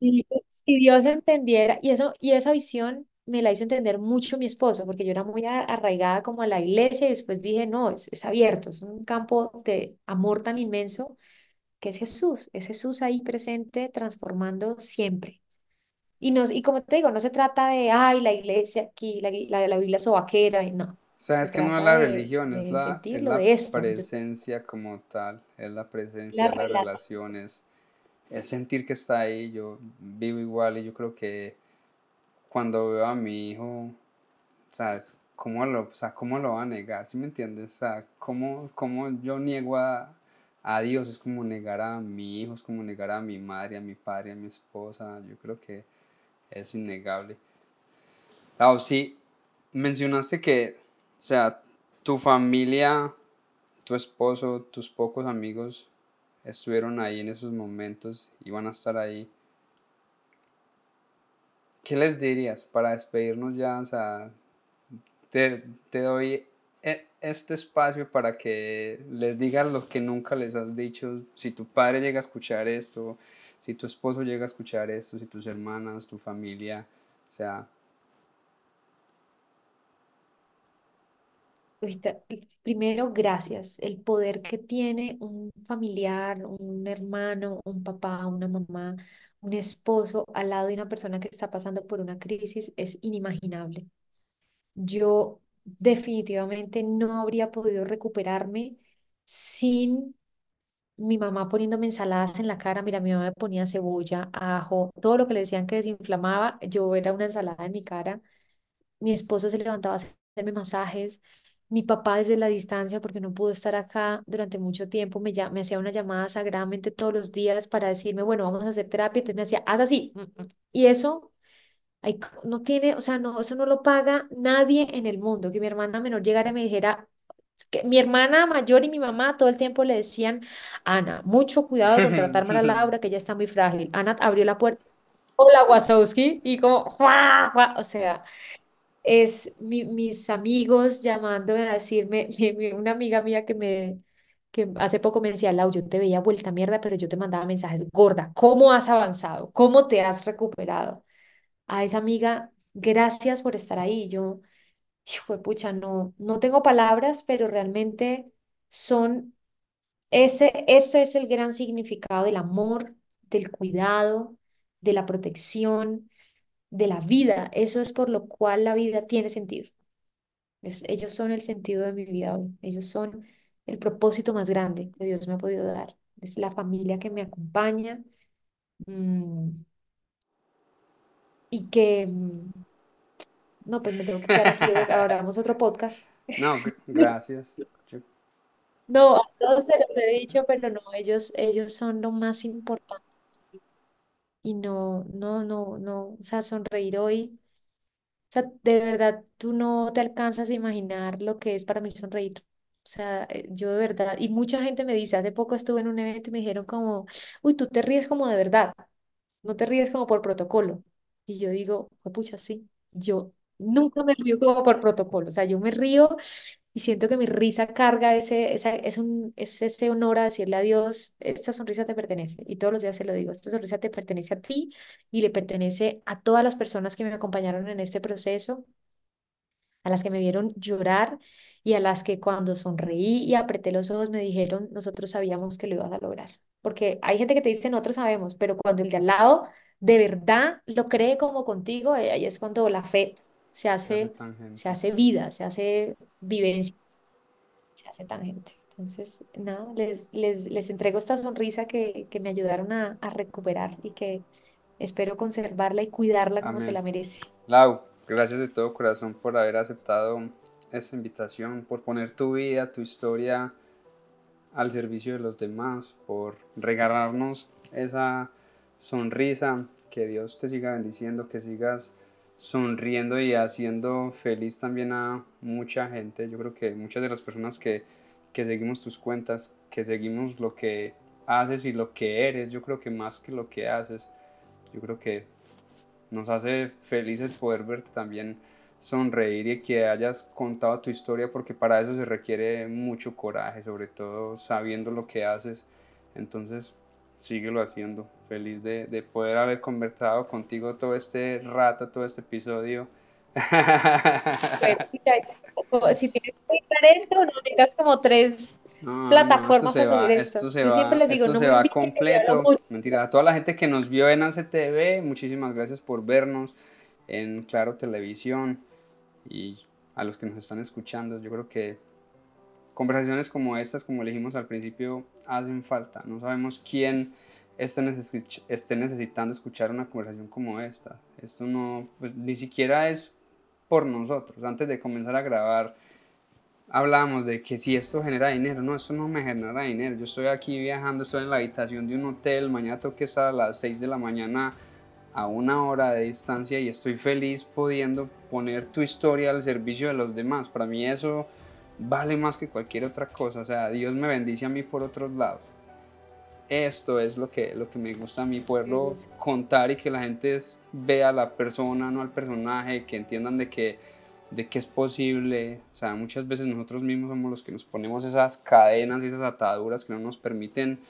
Y si Dios entendiera, y eso, y esa visión me la hizo entender mucho mi esposo, porque yo era muy arraigada como a la iglesia, y después dije, no, es, es abierto, es un campo de amor tan inmenso que es Jesús, es Jesús ahí presente, transformando siempre. Y, nos, y como te digo, no se trata de, ay, la iglesia aquí, la, la, la Biblia sobaquera, y no. Se Sabes que no es la de, religión, es la, es la esto. Presencia como tal, es la presencia la las relaciones, es sentir que está ahí, yo vivo igual y yo creo que cuando veo a mi hijo, ¿sabes? ¿Cómo lo, o sea, ¿cómo lo va a negar? ¿Sí me entiendes? O sea, ¿cómo, cómo yo niego a, a Dios? Es como negar a mi hijo, es como negar a mi madre, a mi padre, a mi esposa. Yo creo que es innegable. Lau, sí, mencionaste que, o sea, tu familia, tu esposo, tus pocos amigos estuvieron ahí en esos momentos y van a estar ahí. ¿Qué les dirías para despedirnos ya? O sea, te, te doy e- este espacio para que les digas lo que nunca les has dicho. Si tu padre llega a escuchar esto, si tu esposo llega a escuchar esto, si tus hermanas, tu familia, o sea, Primero, gracias. El poder que tiene un familiar, un hermano, un papá, una mamá, un esposo al lado de una persona que está pasando por una crisis es inimaginable. Yo definitivamente no habría podido recuperarme sin mi mamá poniéndome ensaladas en la cara. Mira, mi mamá me ponía cebolla, ajo, todo lo que le decían que desinflamaba, yo era una ensalada en mi cara. Mi esposo se levantaba a hacerme masajes. Mi papá desde la distancia, porque no pudo estar acá durante mucho tiempo, me, me hacía una llamada sagradamente todos los días para decirme, bueno, vamos a hacer terapia. Entonces me hacía, haz así. mm, mm". Y eso no tiene, o sea, no, eso no lo paga nadie en el mundo. Que mi hermana menor llegara y me dijera, que mi hermana mayor y mi mamá todo el tiempo le decían, Ana, mucho cuidado con tratar mal a Laura, que ella está muy frágil. Ana abrió la puerta, hola Wazowski, y como, ¡Jua! ¡Jua! O sea, es mi- mis amigos llamándome a decirme, mi- mi- una amiga mía que me, que hace poco me decía, Lau, yo te veía vuelta mierda, pero yo te mandaba mensajes, gorda, ¿cómo has avanzado? ¿Cómo te has recuperado? a esa amiga, gracias por estar ahí. Yo, hijo pucha, no, no tengo palabras, pero realmente son, ese, ese es el gran significado del amor, del cuidado, de la protección, de la vida. Eso es por lo cual la vida tiene sentido. Es- ellos son el sentido de mi vida hoy. Ellos son el propósito más grande que Dios me ha podido dar. Es la familia que me acompaña, mm, y que, mm, No, pues me tengo que quedar aquí, luego hablamos otro podcast. no, gr- gracias. No, a todos se los he dicho, pero no, ellos, ellos son lo más importante. Y no, no, no, no, o sea, sonreír hoy, o sea, de verdad, tú no te alcanzas a imaginar lo que es para mí sonreír. O sea, eh, yo de verdad, y mucha gente me dice, hace poco estuve en un evento y me dijeron como, uy, tú te ríes como de verdad, no te ríes como por protocolo. Y yo digo, pucha, sí, yo nunca me río como por protocolo, o sea, yo me río Y siento que mi risa carga ese, esa, es un, es ese honor a decirle a Dios, esta sonrisa te pertenece. Y todos los días se lo digo, esta sonrisa te pertenece a ti y le pertenece a todas las personas que me acompañaron en este proceso, a las que me vieron llorar y a las que cuando sonreí y apreté los ojos me dijeron, nosotros sabíamos que lo ibas a lograr. Porque hay gente que te dice, nosotros sabemos, pero cuando el de al lado de verdad lo cree como contigo, ahí es cuando la fe se Se hace hace, se hace vida, se hace vivencia se hace tangente. Entonces, nada, les, les, les entrego esta sonrisa que, que me ayudaron a, a recuperar y que espero conservarla y cuidarla como se Amén. la merece. Lau, gracias de todo corazón por haber aceptado esta invitación, por poner tu vida, tu historia al servicio de los demás, por regalarnos esa sonrisa, que Dios te siga bendiciendo, que sigas sonriendo y haciendo feliz también a mucha gente. Yo creo que muchas de las personas que, que seguimos tus cuentas, que seguimos lo que haces y lo que eres, yo creo que más que lo que haces, yo creo que nos hace felices poder verte también sonreír y que hayas contado tu historia porque para eso se requiere mucho coraje, sobre todo sabiendo lo que haces. Entonces, síguelo haciendo. Feliz de, de poder haber conversado contigo todo este rato, todo este episodio. O- si tienes que editar esto, no tengas como tres, plataformas para subir esto. esto. se Yo va, siempre les digo, esto no se me va completo. Mentira, a toda la gente que nos vio en ACTV, muchísimas gracias por vernos en Claro Televisión y a los que nos están escuchando. Yo creo que conversaciones como estas, como dijimos al principio, hacen falta. No sabemos quién esté, esté necesitando escuchar una conversación como esta. Esto no, pues, ni siquiera es por nosotros. Antes de comenzar a grabar, hablábamos de que si esto genera dinero, no, esto no me genera dinero. Yo estoy aquí viajando, estoy en la habitación de un hotel, mañana tengo que estar a las 6 de la mañana a una hora de distancia y estoy feliz pudiendo poner tu historia al servicio de los demás. Para mí eso vale más que cualquier otra cosa. O sea, Dios me bendice a mí por otros lados. Esto es lo que, lo que me gusta a mí, poderlo Sí. contar y que la gente es- vea a la persona, no al personaje, que entiendan de que, de que es posible. O sea, muchas veces nosotros mismos somos los que nos ponemos esas cadenas y esas ataduras que no nos permiten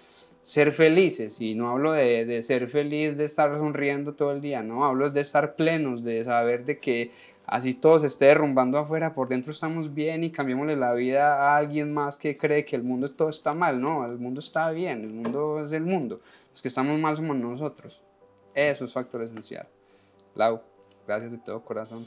ser felices. Y no hablo de, de ser feliz, de estar sonriendo todo el día, no, hablo es de estar plenos, de saber de que así todo se esté derrumbando afuera, por dentro estamos bien y cambiémosle la vida a alguien más que cree que el mundo todo está mal, no, el mundo está bien, el mundo es el mundo, los que estamos mal somos nosotros. Eso es factor esencial. Lau, gracias de todo corazón.